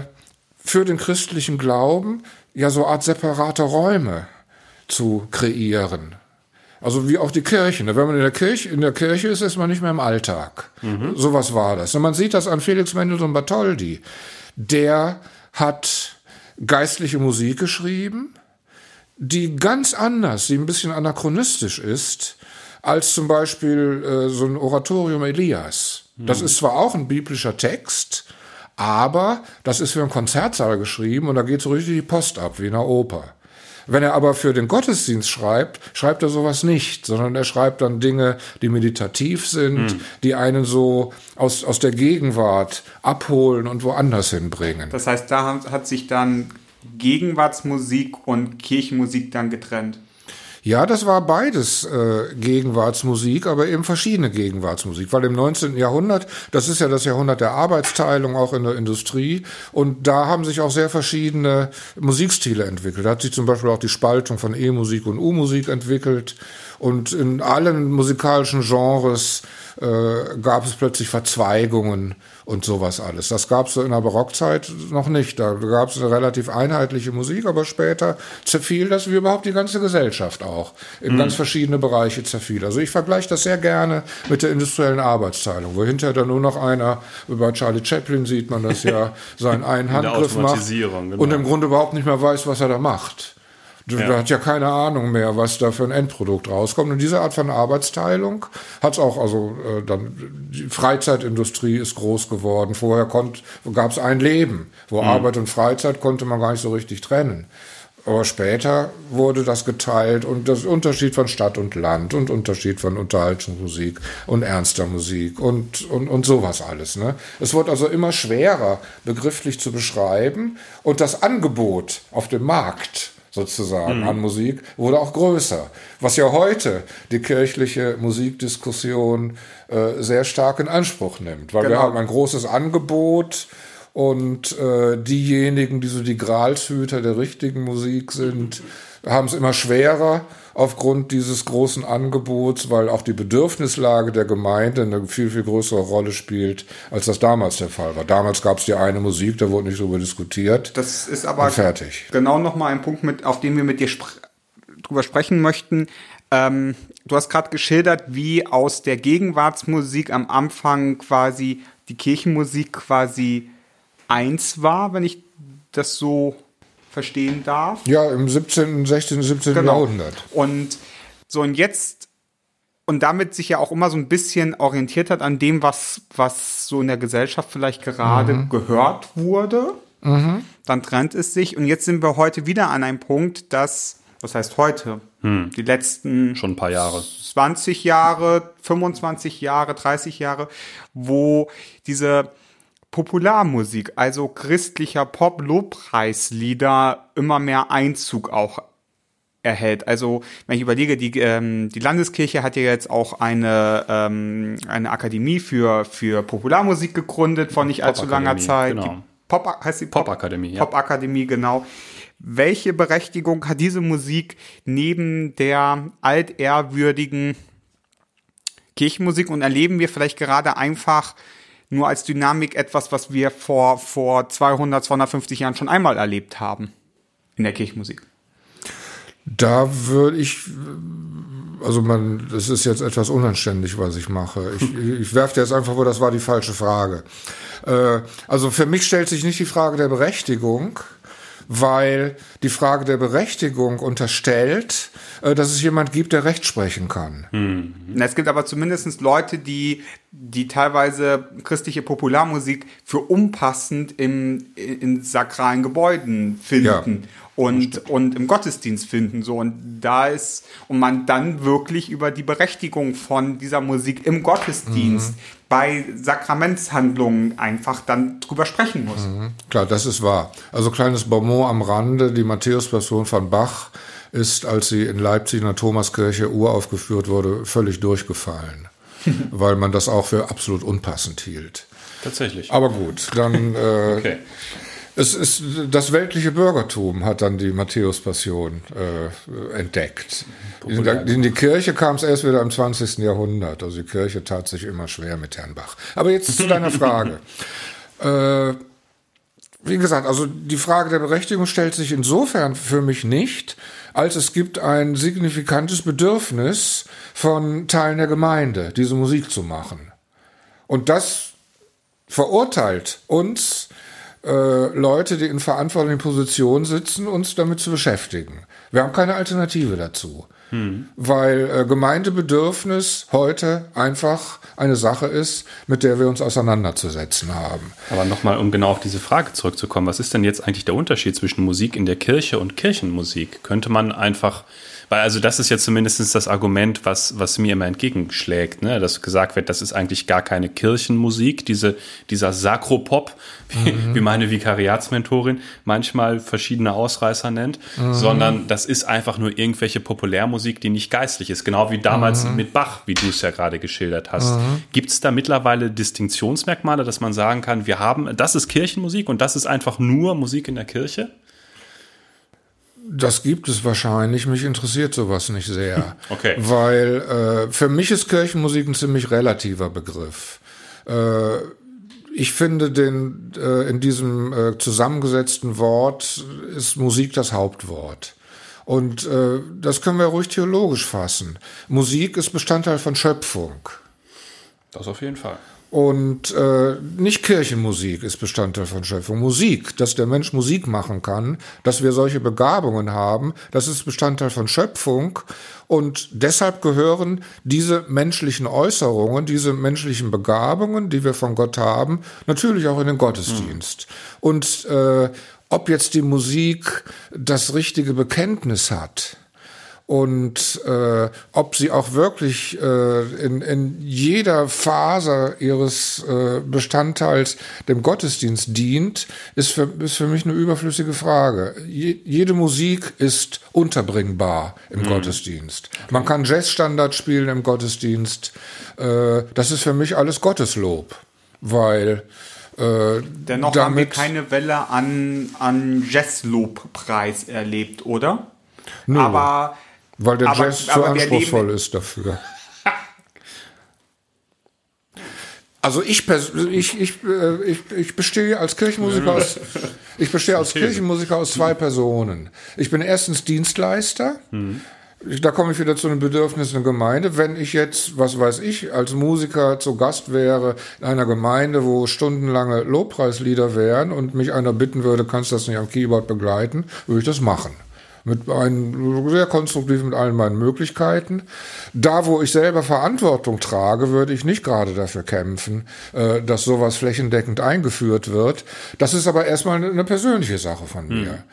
für den christlichen Glauben ja so Art separate Räume zu kreieren. Also wie auch die Kirche. Ne? Wenn man in der Kirche, in der Kirche ist, ist man nicht mehr im Alltag. Mhm. Sowas war das. Und man sieht das an Felix Mendelssohn Bartholdy. Der hat geistliche Musik geschrieben, die ganz anders, die ein bisschen anachronistisch ist, als zum Beispiel äh, so ein Oratorium Elias. Mhm. Das ist zwar auch ein biblischer Text, aber das ist für einen Konzertsaal geschrieben und da geht so richtig die Post ab, wie in einer Oper. Wenn er aber für den Gottesdienst schreibt, schreibt er sowas nicht, sondern er schreibt dann Dinge, die meditativ sind, mhm. die einen so aus, aus der Gegenwart abholen und woanders hinbringen. Das heißt, da hat sich dann Gegenwartsmusik und Kirchenmusik dann getrennt. Ja, das war beides äh, Gegenwartsmusik, aber eben verschiedene Gegenwartsmusik. Weil im 19. Jahrhundert, das ist ja das Jahrhundert der Arbeitsteilung auch in der Industrie, und da haben sich auch sehr verschiedene Musikstile entwickelt. Da hat sich zum Beispiel auch die Spaltung von E-Musik und U-Musik entwickelt. Und in allen musikalischen Genres äh, gab es plötzlich Verzweigungen und sowas alles. Das gab es so in der Barockzeit noch nicht. Da gab es eine relativ einheitliche Musik, aber später zerfiel das wie überhaupt die ganze Gesellschaft auch. In mhm. ganz verschiedene Bereiche zerfiel. Also ich vergleiche das sehr gerne mit der industriellen Arbeitsteilung, wo hinterher dann nur noch einer, über Charlie Chaplin sieht man das ja, [LAUGHS] seinen einen Handgriff macht genau. und im Grunde überhaupt nicht mehr weiß, was er da macht. Du ja. hat ja keine Ahnung mehr, was da für ein Endprodukt rauskommt. Und diese Art von Arbeitsteilung hat es auch, also äh, dann die Freizeitindustrie ist groß geworden. Vorher gab es ein Leben, wo mhm. Arbeit und Freizeit konnte man gar nicht so richtig trennen. Aber später wurde das geteilt und das Unterschied von Stadt und Land und Unterschied von Unterhaltungsmusik und ernster Musik und, und, und sowas alles. Ne? Es wurde also immer schwerer, begrifflich zu beschreiben und das Angebot auf dem Markt sozusagen mhm. an Musik, wurde auch größer. Was ja heute die kirchliche Musikdiskussion äh, sehr stark in Anspruch nimmt, weil genau. wir haben ein großes Angebot und äh, diejenigen, die so die Gralshüter der richtigen Musik sind, haben es immer schwerer aufgrund dieses großen Angebots, weil auch die Bedürfnislage der Gemeinde eine viel, viel größere Rolle spielt, als das damals der Fall war. Damals gab es die eine Musik, da wurde nicht darüber diskutiert. Das ist aber fertig. genau nochmal ein Punkt, mit, auf den wir mit dir spr drüber sprechen möchten. Ähm, du hast gerade geschildert, wie aus der Gegenwartsmusik am Anfang quasi die Kirchenmusik quasi eins war, wenn ich das so verstehen darf. Ja, im 17., 16., 17. Genau. Jahrhundert. Und so und jetzt und damit sich ja auch immer so ein bisschen orientiert hat an dem, was, was so in der Gesellschaft vielleicht gerade Mhm. gehört wurde. Dann trennt es sich. Und jetzt sind wir heute wieder an einem Punkt, dass, was heißt heute? Die letzten Schon ein paar Jahre. 20 Jahre, 25 Jahre, 30 Jahre, wo diese Popularmusik, also christlicher Pop-Lobpreislieder immer mehr Einzug auch erhält. Also, wenn ich überlege, die, ähm, die Landeskirche hat ja jetzt auch eine, ähm, eine Akademie für, für Popularmusik gegründet vor nicht allzu langer Zeit. genau. Die Pop, heißt die Popakademie, ja. Popakademie, genau. Welche Berechtigung hat diese Musik neben der altehrwürdigen Kirchenmusik und erleben wir vielleicht gerade einfach nur als Dynamik etwas, was wir vor, vor 200, 250 Jahren schon einmal erlebt haben in der Kirchenmusik? Da würde ich, also man, das ist jetzt etwas unanständig, was ich mache. Ich, [LAUGHS] ich werfe dir jetzt einfach vor, das war die falsche Frage. Äh, also für mich stellt sich nicht die Frage der Berechtigung, weil die Frage der Berechtigung unterstellt, äh, dass es jemand gibt, der Recht sprechen kann. Na, Es gibt aber zumindest Leute, die, die teilweise christliche Popularmusik für unpassend im, in sakralen Gebäuden finden. Und, und im Gottesdienst finden, so. Und da ist, und man dann wirklich über die Berechtigung von dieser Musik im Gottesdienst bei Sakramentshandlungen einfach dann drüber sprechen muss. Klar, das ist wahr. Also kleines Bonbon am Rande, die Matthäus-Passion von Bach ist, als sie in Leipzig in der Thomaskirche uraufgeführt wurde, völlig durchgefallen, [LAUGHS] weil man das auch für absolut unpassend hielt. Tatsächlich. Aber gut, dann äh, [LAUGHS] okay. Es ist das weltliche Bürgertum hat dann die Matthäus-Passion äh, entdeckt. In, der, in die Kirche kam es erst wieder im 20. Jahrhundert. Also die Kirche tat sich immer schwer mit Herrn Bach. Aber jetzt zu deiner [LAUGHS] Frage. äh, wie gesagt, also die Frage der Berechtigung stellt sich insofern für mich nicht, als es gibt ein signifikantes Bedürfnis von Teilen der Gemeinde, diese Musik zu machen. Und das verurteilt uns, äh, Leute, die in verantwortlichen Positionen sitzen, uns damit zu beschäftigen. Wir haben keine Alternative dazu. Weil äh, Gemeindebedürfnis heute einfach eine Sache ist, mit der wir uns auseinanderzusetzen haben. Aber nochmal, um genau auf diese Frage zurückzukommen, was ist denn jetzt eigentlich der Unterschied zwischen Musik in der Kirche und Kirchenmusik? Könnte man einfach, weil also das ist jetzt zumindest das Argument, was, was mir immer entgegenschlägt, ne? dass gesagt wird, das ist eigentlich gar keine Kirchenmusik, diese, dieser Sakropop, wie, wie meine Vikariatsmentorin manchmal verschiedene Ausreißer nennt, sondern das ist einfach nur irgendwelche Populärmusik, die nicht geistlich ist, genau wie damals mit Bach, wie du es ja gerade geschildert hast. Gibt es da mittlerweile Distinktionsmerkmale, dass man sagen kann, wir haben, das ist Kirchenmusik und das ist einfach nur Musik in der Kirche? Das gibt es wahrscheinlich. Mich interessiert sowas nicht sehr. [LAUGHS] Okay. Weil äh, für mich ist Kirchenmusik ein ziemlich relativer Begriff. Äh, ich finde, den, äh, in diesem äh, zusammengesetzten Wort ist Musik das Hauptwort. Und äh, das können wir ruhig theologisch fassen. Musik ist Bestandteil von Schöpfung. Das auf jeden Fall. Und äh, nicht Kirchenmusik ist Bestandteil von Schöpfung. Musik, dass der Mensch Musik machen kann, dass wir solche Begabungen haben, das ist Bestandteil von Schöpfung. Und deshalb gehören diese menschlichen Äußerungen, diese menschlichen Begabungen, die wir von Gott haben, natürlich auch in den Gottesdienst. Und äh, ob jetzt die Musik das richtige Bekenntnis hat, und äh, ob sie auch wirklich äh, in, in jeder Faser ihres äh, Bestandteils dem Gottesdienst dient, ist für, ist für mich eine überflüssige Frage. Je, jede Musik ist unterbringbar im Gottesdienst. Man kann Jazzstandard spielen im Gottesdienst. Äh, das ist für mich alles Gotteslob, weil äh, Dennoch haben wir damit keine Welle an, an Jazzlobpreis erlebt, oder? Nö. Aber weil der aber- Jazz zu aber wir anspruchsvoll ist dafür. [LAUGHS] Also ich, ich, ich, äh, ich, ich bestehe als Kirchenmusiker aus, [LAUGHS] ich bestehe als Kirchenmusiker aus zwei Personen. Ich bin erstens Dienstleister. da komme ich wieder zu den Bedürfnissen der Gemeinde. Wenn ich jetzt, was weiß ich, als Musiker zu Gast wäre in einer Gemeinde, wo stundenlange Lobpreislieder wären und mich einer bitten würde, kannst du das nicht am Keyboard begleiten, würde ich das machen. Mit einem, sehr konstruktiv mit allen meinen Möglichkeiten. Da, wo ich selber Verantwortung trage, würde ich nicht gerade dafür kämpfen, äh, dass sowas flächendeckend eingeführt wird. Das ist aber erstmal eine persönliche Sache von mir. Mhm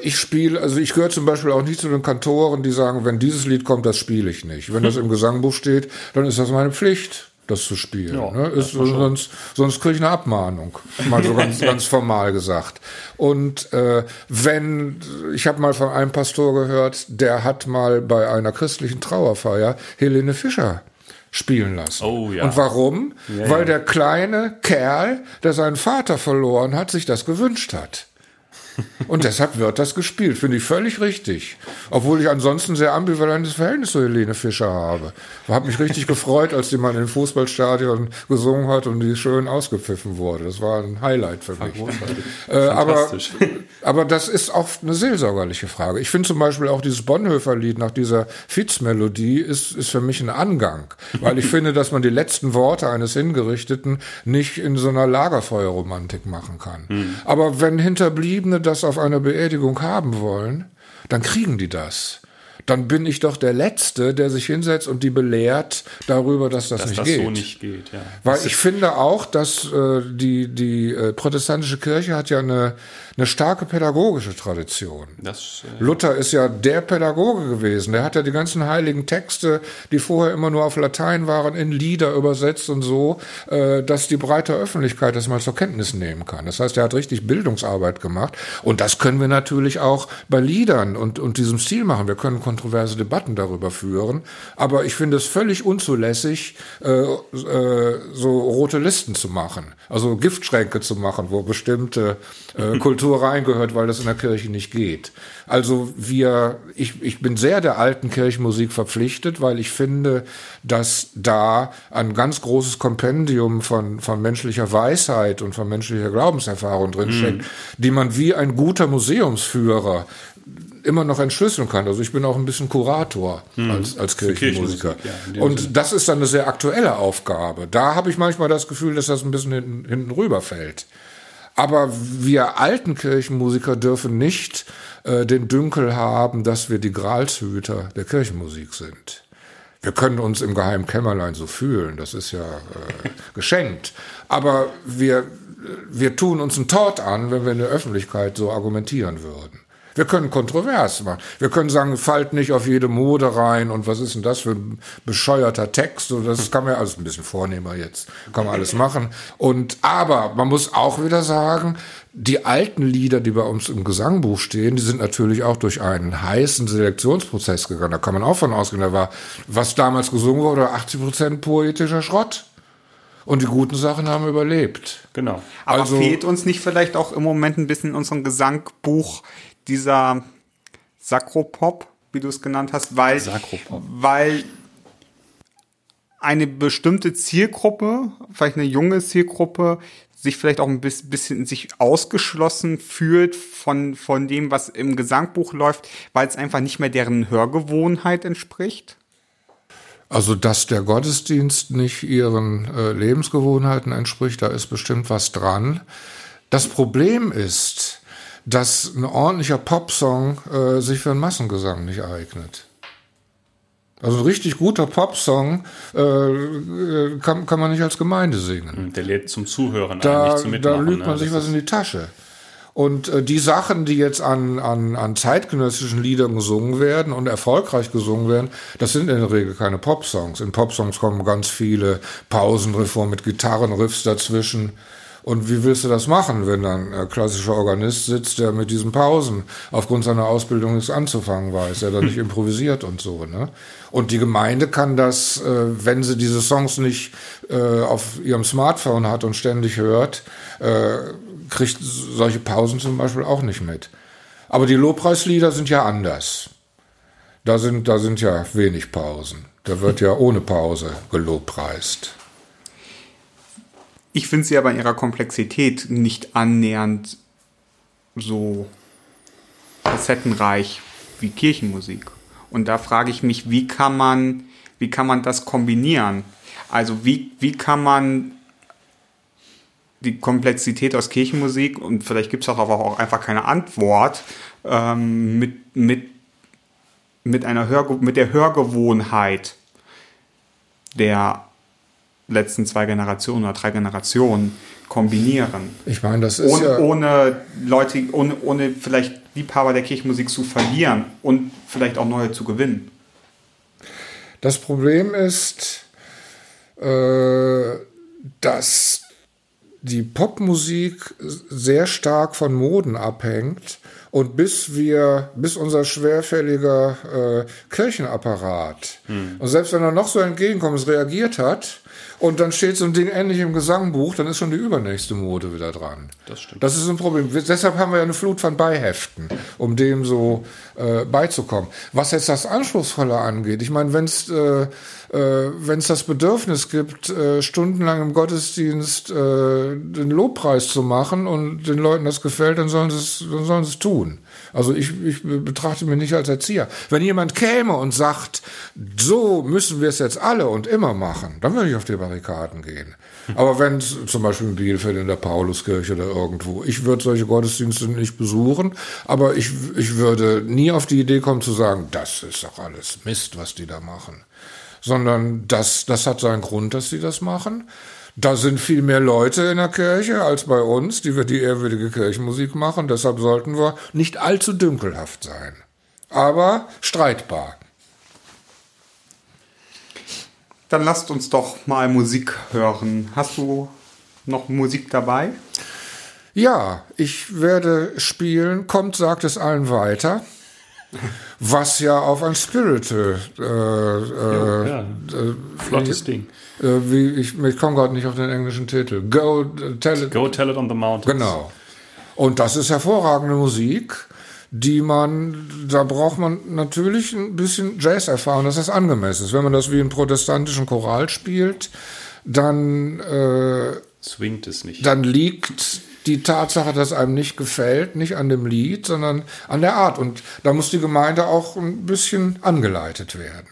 ich spiele, also ich gehöre zum Beispiel auch nicht zu den Kantoren, die sagen, wenn dieses Lied kommt, das spiele ich nicht. Wenn das [LAUGHS] im Gesangbuch steht, dann ist das meine Pflicht, das zu spielen. Ja, ne? ist, sonst sonst kriege ich eine Abmahnung, mal so ganz, [LAUGHS] ganz formal gesagt. Und äh, wenn, ich habe mal von einem Pastor gehört, der hat mal bei einer christlichen Trauerfeier Helene Fischer spielen lassen. Oh, ja. Und warum? Ja, Weil der kleine Kerl, der seinen Vater verloren hat, sich das gewünscht hat. Und deshalb wird das gespielt. Finde ich völlig richtig. Obwohl ich ansonsten sehr ambivalentes Verhältnis zu Helene Fischer habe. Habe mich richtig [LAUGHS] gefreut, als die mal in den Fußballstadion gesungen hat und die schön ausgepfiffen wurde. Das war ein Highlight für mich. Äh, aber, [LAUGHS] aber das ist auch eine seelsorgerliche Frage. Ich finde zum Beispiel auch dieses Bonhoeffer-Lied nach dieser Fitz-Melodie ist, ist für mich ein Angang. Weil ich [LAUGHS] finde, dass man die letzten Worte eines Hingerichteten nicht in so einer Lagerfeuerromantik machen kann. Mhm. Aber wenn Hinterbliebene das auf einer Beerdigung haben wollen, dann kriegen die das dann bin ich doch der Letzte, der sich hinsetzt und die belehrt darüber, dass das dass nicht das geht. so nicht geht. Ja. Weil ich finde auch, dass äh, die die äh, protestantische Kirche hat ja eine eine starke pädagogische Tradition. Das, äh Luther ist ja der Pädagoge gewesen. Der hat ja die ganzen heiligen Texte, die vorher immer nur auf Latein waren, in Lieder übersetzt und so, äh, dass die breite Öffentlichkeit das mal zur Kenntnis nehmen kann. Das heißt, er hat richtig Bildungsarbeit gemacht. Und das können wir natürlich auch bei Liedern und, und diesem Stil machen. Wir können kontroverse Debatten darüber führen. Aber ich finde es völlig unzulässig, äh, äh, so rote Listen zu machen. Also Giftschränke zu machen, wo bestimmte äh, [LAUGHS] Kultur reingehört, weil das in der Kirche nicht geht. Also wir, ich, ich bin sehr der alten Kirchenmusik verpflichtet, weil ich finde, dass da ein ganz großes Kompendium von, von menschlicher Weisheit und von menschlicher Glaubenserfahrung drinsteckt, mm. die man wie ein guter Museumsführer immer noch entschlüsseln kann. Also ich bin auch ein bisschen Kurator hm. als, als Kirchenmusiker. Ja, und Sinne. das ist dann eine sehr aktuelle Aufgabe. Da habe ich manchmal das Gefühl, dass das ein bisschen hinten, hinten rüberfällt. Aber wir alten Kirchenmusiker dürfen nicht äh, den Dünkel haben, dass wir die Gralshüter der Kirchenmusik sind. Wir können uns im geheimen Kämmerlein so fühlen, das ist ja äh, geschenkt. Aber wir, wir tun uns einen Tort an, wenn wir in der Öffentlichkeit so argumentieren würden. Wir können kontrovers machen. Wir können sagen, fallt nicht auf jede Mode rein und was ist denn das für ein bescheuerter Text? Und das kann man ja alles ein bisschen vornehmer jetzt. Kann man alles machen. Und, aber man muss auch wieder sagen, die alten Lieder, die bei uns im Gesangbuch stehen, die sind natürlich auch durch einen heißen Selektionsprozess gegangen. Da kann man auch von ausgehen, da war, was damals gesungen wurde, 80 Prozent poetischer Schrott. Und die guten Sachen haben überlebt. Genau. Aber also, fehlt uns nicht vielleicht auch im Moment ein bisschen in unserem Gesangbuch dieser Sakropop, wie du es genannt hast, weil, weil eine bestimmte Zielgruppe, vielleicht eine junge Zielgruppe, sich vielleicht auch ein bisschen sich ausgeschlossen fühlt von, von dem, was im Gesangbuch läuft, weil es einfach nicht mehr deren Hörgewohnheit entspricht? Also, dass der Gottesdienst nicht ihren äh, Lebensgewohnheiten entspricht, da ist bestimmt was dran. Das Problem ist, dass ein ordentlicher Popsong äh, sich für einen Massengesang nicht eignet. Also ein richtig guter Popsong äh, kann, kann man nicht als Gemeinde singen. Hm, der lädt zum Zuhören da, ein, nicht zum Mitmachen. Da lügt man ne? sich was in die Tasche. Und äh, die Sachen, die jetzt an, an, an zeitgenössischen Liedern gesungen werden und erfolgreich gesungen werden, das sind in der Regel keine Popsongs. In Popsongs kommen ganz viele Pausenreformen mit Gitarrenriffs dazwischen. Und wie willst du das machen, wenn dann ein klassischer Organist sitzt, der mit diesen Pausen aufgrund seiner Ausbildung nichts anzufangen weiß, der dann nicht [LAUGHS] improvisiert und so, ne? Und die Gemeinde kann das, äh, wenn sie diese Songs nicht äh, auf ihrem Smartphone hat und ständig hört, äh, kriegt solche Pausen zum Beispiel auch nicht mit. Aber die Lobpreislieder sind ja anders. Da sind, da sind ja wenig Pausen. Da wird ja ohne Pause gelobpreist. Ich finde sie aber in ihrer Komplexität nicht annähernd so facettenreich wie Kirchenmusik. Und da frage ich mich, wie kann man, wie kann man das kombinieren? Also wie, wie kann man die Komplexität aus Kirchenmusik und vielleicht gibt es auch, auch einfach keine Antwort ähm, mit, mit, mit, einer Hör, mit der Hörgewohnheit der letzten zwei Generationen oder drei Generationen kombinieren. Ich meine, das ist ohne, ja ohne Leute, ohne, ohne vielleicht Liebhaber der Kirchenmusik zu verlieren und vielleicht auch neue zu gewinnen. Das Problem ist, äh, dass die Popmusik sehr stark von Moden abhängt und bis wir, bis unser schwerfälliger äh, Kirchenapparat, hm. und selbst wenn er noch so entgegenkommt, reagiert hat, und dann steht so ein Ding endlich im Gesangbuch, dann ist schon die übernächste Mode wieder dran. Das stimmt. Das ist ein Problem. Deshalb haben wir ja eine Flut von Beiheften, um dem so äh, beizukommen. Was jetzt das Anspruchsvolle angeht, ich meine, wenn es äh, äh, wenn es das Bedürfnis gibt, äh, stundenlang im Gottesdienst äh, den Lobpreis zu machen und den Leuten das gefällt, dann sollen sie es tun. Also ich, ich betrachte mich nicht als Erzieher. Wenn jemand käme und sagt, so müssen wir es jetzt alle und immer machen, dann würde ich auf die Barrikaden gehen. Aber wenn es zum Beispiel in Bielefeld in der Pauluskirche oder irgendwo, ich würde solche Gottesdienste nicht besuchen, aber ich, ich würde nie auf die Idee kommen zu sagen, das ist doch alles Mist, was die da machen sondern das, das hat seinen Grund, dass sie das machen. Da sind viel mehr Leute in der Kirche als bei uns, die wir die ehrwürdige Kirchenmusik machen. Deshalb sollten wir nicht allzu dünkelhaft sein. Aber streitbar. Dann lasst uns doch mal Musik hören. Hast du noch Musik dabei? Ja, ich werde spielen. Kommt, sagt es allen weiter was ja auf ein Spiritual äh, äh, ja, äh, flottes Ding. Äh, wie, ich ich komme gerade nicht auf den englischen Titel. Go tell it. Go tell it on the mountains. Genau. Und das ist hervorragende Musik, die man, da braucht man natürlich ein bisschen Jazz-Erfahrung, dass das angemessen ist. Wenn man das wie einen protestantischen Choral spielt, dann äh, swingt es nicht. Dann liegt die Tatsache, dass einem nicht gefällt, nicht an dem Lied, sondern an der Art. Und da muss die Gemeinde auch ein bisschen angeleitet werden.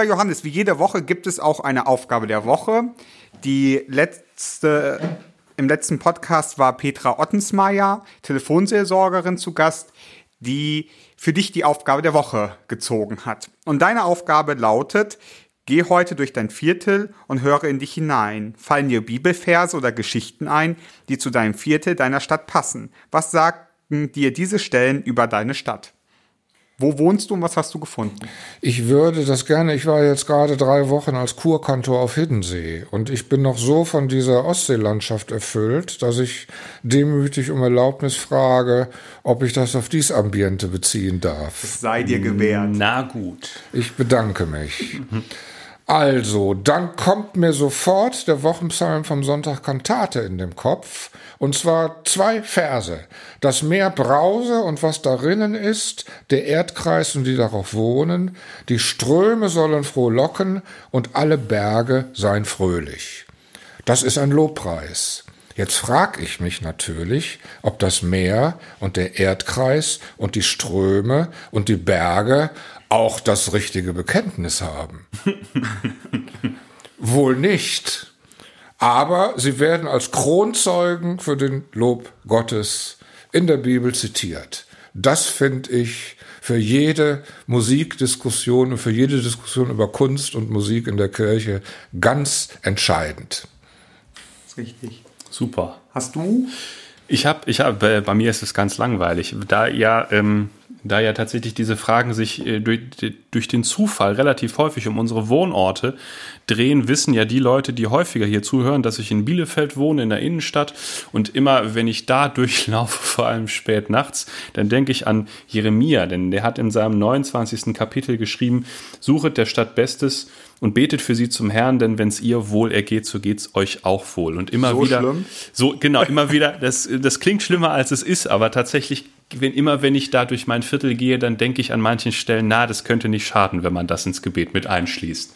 Lieber Johannes, wie jede Woche gibt es auch eine Aufgabe der Woche. Die letzte, im letzten Podcast war Petra Ottensmeier, Telefonseelsorgerin zu Gast, die für dich die Aufgabe der Woche gezogen hat. Und deine Aufgabe lautet, Geh heute durch dein Viertel und höre in dich hinein. Fallen dir Bibelverse oder Geschichten ein, die zu deinem Viertel deiner Stadt passen? Was sagen dir diese Stellen über deine Stadt? Wo wohnst du und was hast du gefunden? Ich würde das gerne, ich war jetzt gerade drei Wochen als Kurkantor auf Hiddensee und ich bin noch so von dieser Ostseelandschaft erfüllt, dass ich demütig um Erlaubnis frage, ob ich das auf dies Ambiente beziehen darf. Es sei dir gewährt. Na gut. Ich bedanke mich. Also, dann kommt mir sofort der Wochenpsalm vom Sonntag Kantate in den Kopf, und zwar zwei Verse. Das Meer brause und was darinnen ist, der Erdkreis und die darauf wohnen, die Ströme sollen frohlocken und alle Berge seien fröhlich. Das ist ein Lobpreis. Jetzt frag ich mich natürlich, ob das Meer und der Erdkreis und die Ströme und die Berge auch das richtige Bekenntnis haben. [LAUGHS] Wohl nicht. Aber sie werden als Kronzeugen für den Lob Gottes in der Bibel zitiert. Das finde ich für jede Musikdiskussion und für jede Diskussion über Kunst und Musik in der Kirche ganz entscheidend. Das ist richtig. Super. Hast du? Ich habe, ich hab, bei, bei mir ist es ganz langweilig, da ja, ähm, da ja tatsächlich diese Fragen sich äh, durch, durch den Zufall relativ häufig um unsere Wohnorte drehen, wissen ja die Leute, die häufiger hier zuhören, dass ich in Bielefeld wohne, in der Innenstadt und immer, wenn ich da [LAUGHS] durchlaufe, vor allem spät nachts, dann denke ich an Jeremia, denn der hat in seinem 29. Kapitel geschrieben, suchet der Stadt Bestes und betet für sie zum Herrn, denn wenn es ihr wohl ergeht, so geht's euch auch wohl. Und immer So wieder, schlimm? so genau, immer [LAUGHS] wieder. Das, das klingt schlimmer als es ist, aber tatsächlich, wenn immer wenn ich da durch mein Viertel gehe, dann denke ich an manchen Stellen, na, das könnte nicht schaden, wenn man das ins Gebet mit einschließt.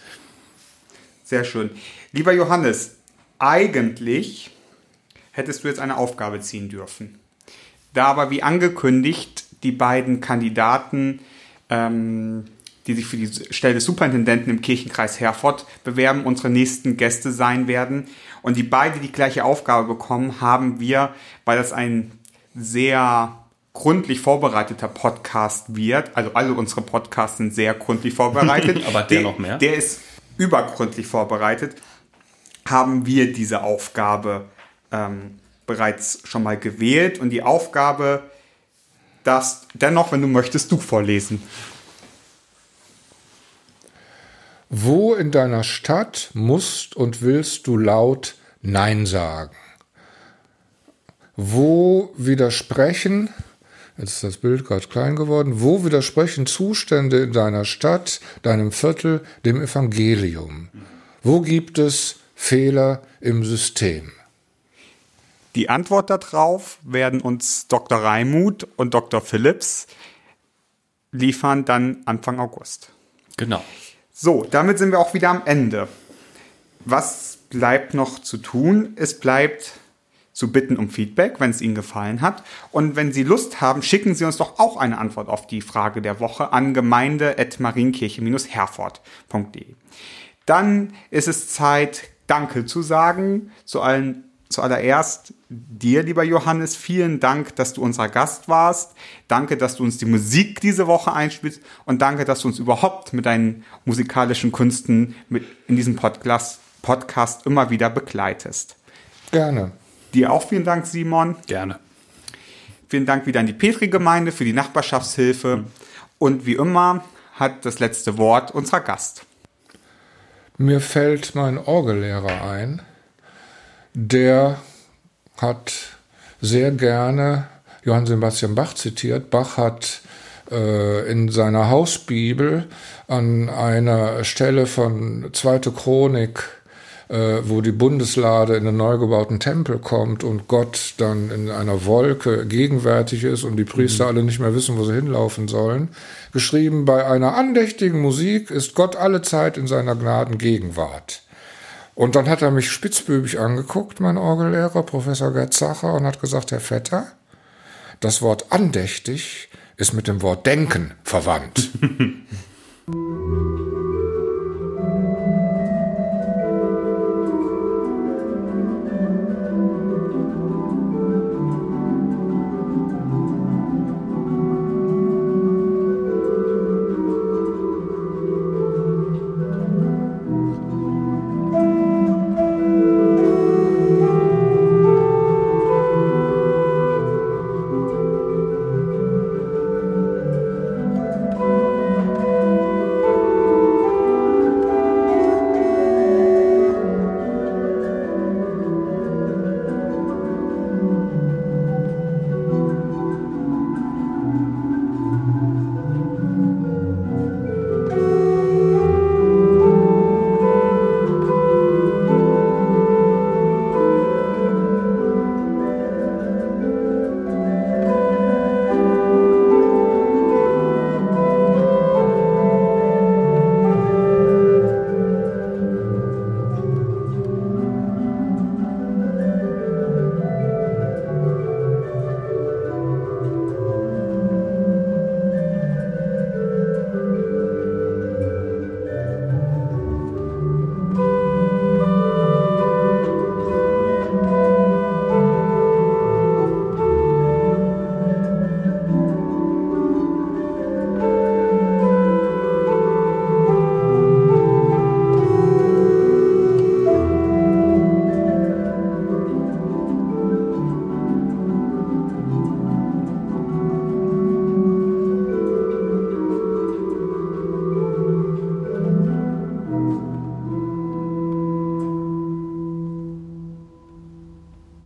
Sehr schön. Lieber Johannes, eigentlich hättest du jetzt eine Aufgabe ziehen dürfen. Da aber wie angekündigt die beiden Kandidaten, ähm, die sich für die Stelle des Superintendenten im Kirchenkreis Herford bewerben, unsere nächsten Gäste sein werden und die beide die gleiche Aufgabe bekommen, haben wir, weil das ein sehr gründlich vorbereiteter Podcast wird, also alle unsere Podcasts sind sehr gründlich vorbereitet. [LAUGHS] Aber der noch mehr? Der ist übergründlich vorbereitet, haben wir diese Aufgabe ähm, bereits schon mal gewählt und die Aufgabe darfst dennoch, wenn du möchtest, du vorlesen. Wo in deiner Stadt musst und willst du laut Nein sagen? Wo widersprechen, jetzt ist das Bild gerade klein geworden, wo widersprechen Zustände in deiner Stadt, deinem Viertel, dem Evangelium? Wo gibt es Fehler im System? Die Antwort darauf werden uns Dr. Reimuth und Dr. Phillips liefern dann Anfang August. Genau. So, damit sind wir auch wieder am Ende. Was bleibt noch zu tun? Es bleibt zu bitten um Feedback, wenn es Ihnen gefallen hat. Und wenn Sie Lust haben, schicken Sie uns doch auch eine Antwort auf die Frage der Woche an gemeinde.marienkirche-herford.de. Dann ist es Zeit, Danke zu sagen zu allen Zuallererst dir, lieber Johannes, vielen Dank, dass du unser Gast warst. Danke, dass du uns die Musik diese Woche einspielst und danke, dass du uns überhaupt mit deinen musikalischen Künsten mit in diesem Podcast, Podcast immer wieder begleitest. Gerne. Dir auch vielen Dank, Simon. Gerne. Vielen Dank wieder an die Petri-Gemeinde für die Nachbarschaftshilfe. Und wie immer hat das letzte Wort unser Gast. Mir fällt mein Orgellehrer ein, der hat sehr gerne Johann Sebastian Bach zitiert. Bach hat äh, in seiner Hausbibel an einer Stelle von Zweite Chronik, äh, wo die Bundeslade in den neu gebauten Tempel kommt und Gott dann in einer Wolke gegenwärtig ist und die Priester alle nicht mehr wissen, wo sie hinlaufen sollen, geschrieben, bei einer andächtigen Musik ist Gott alle Zeit in seiner Gnaden Gegenwart. Und dann hat er mich spitzbübig angeguckt, mein Orgellehrer, Professor Gerd Zacher, und hat gesagt, Herr Vetter, das Wort andächtig ist mit dem Wort denken verwandt. [LAUGHS]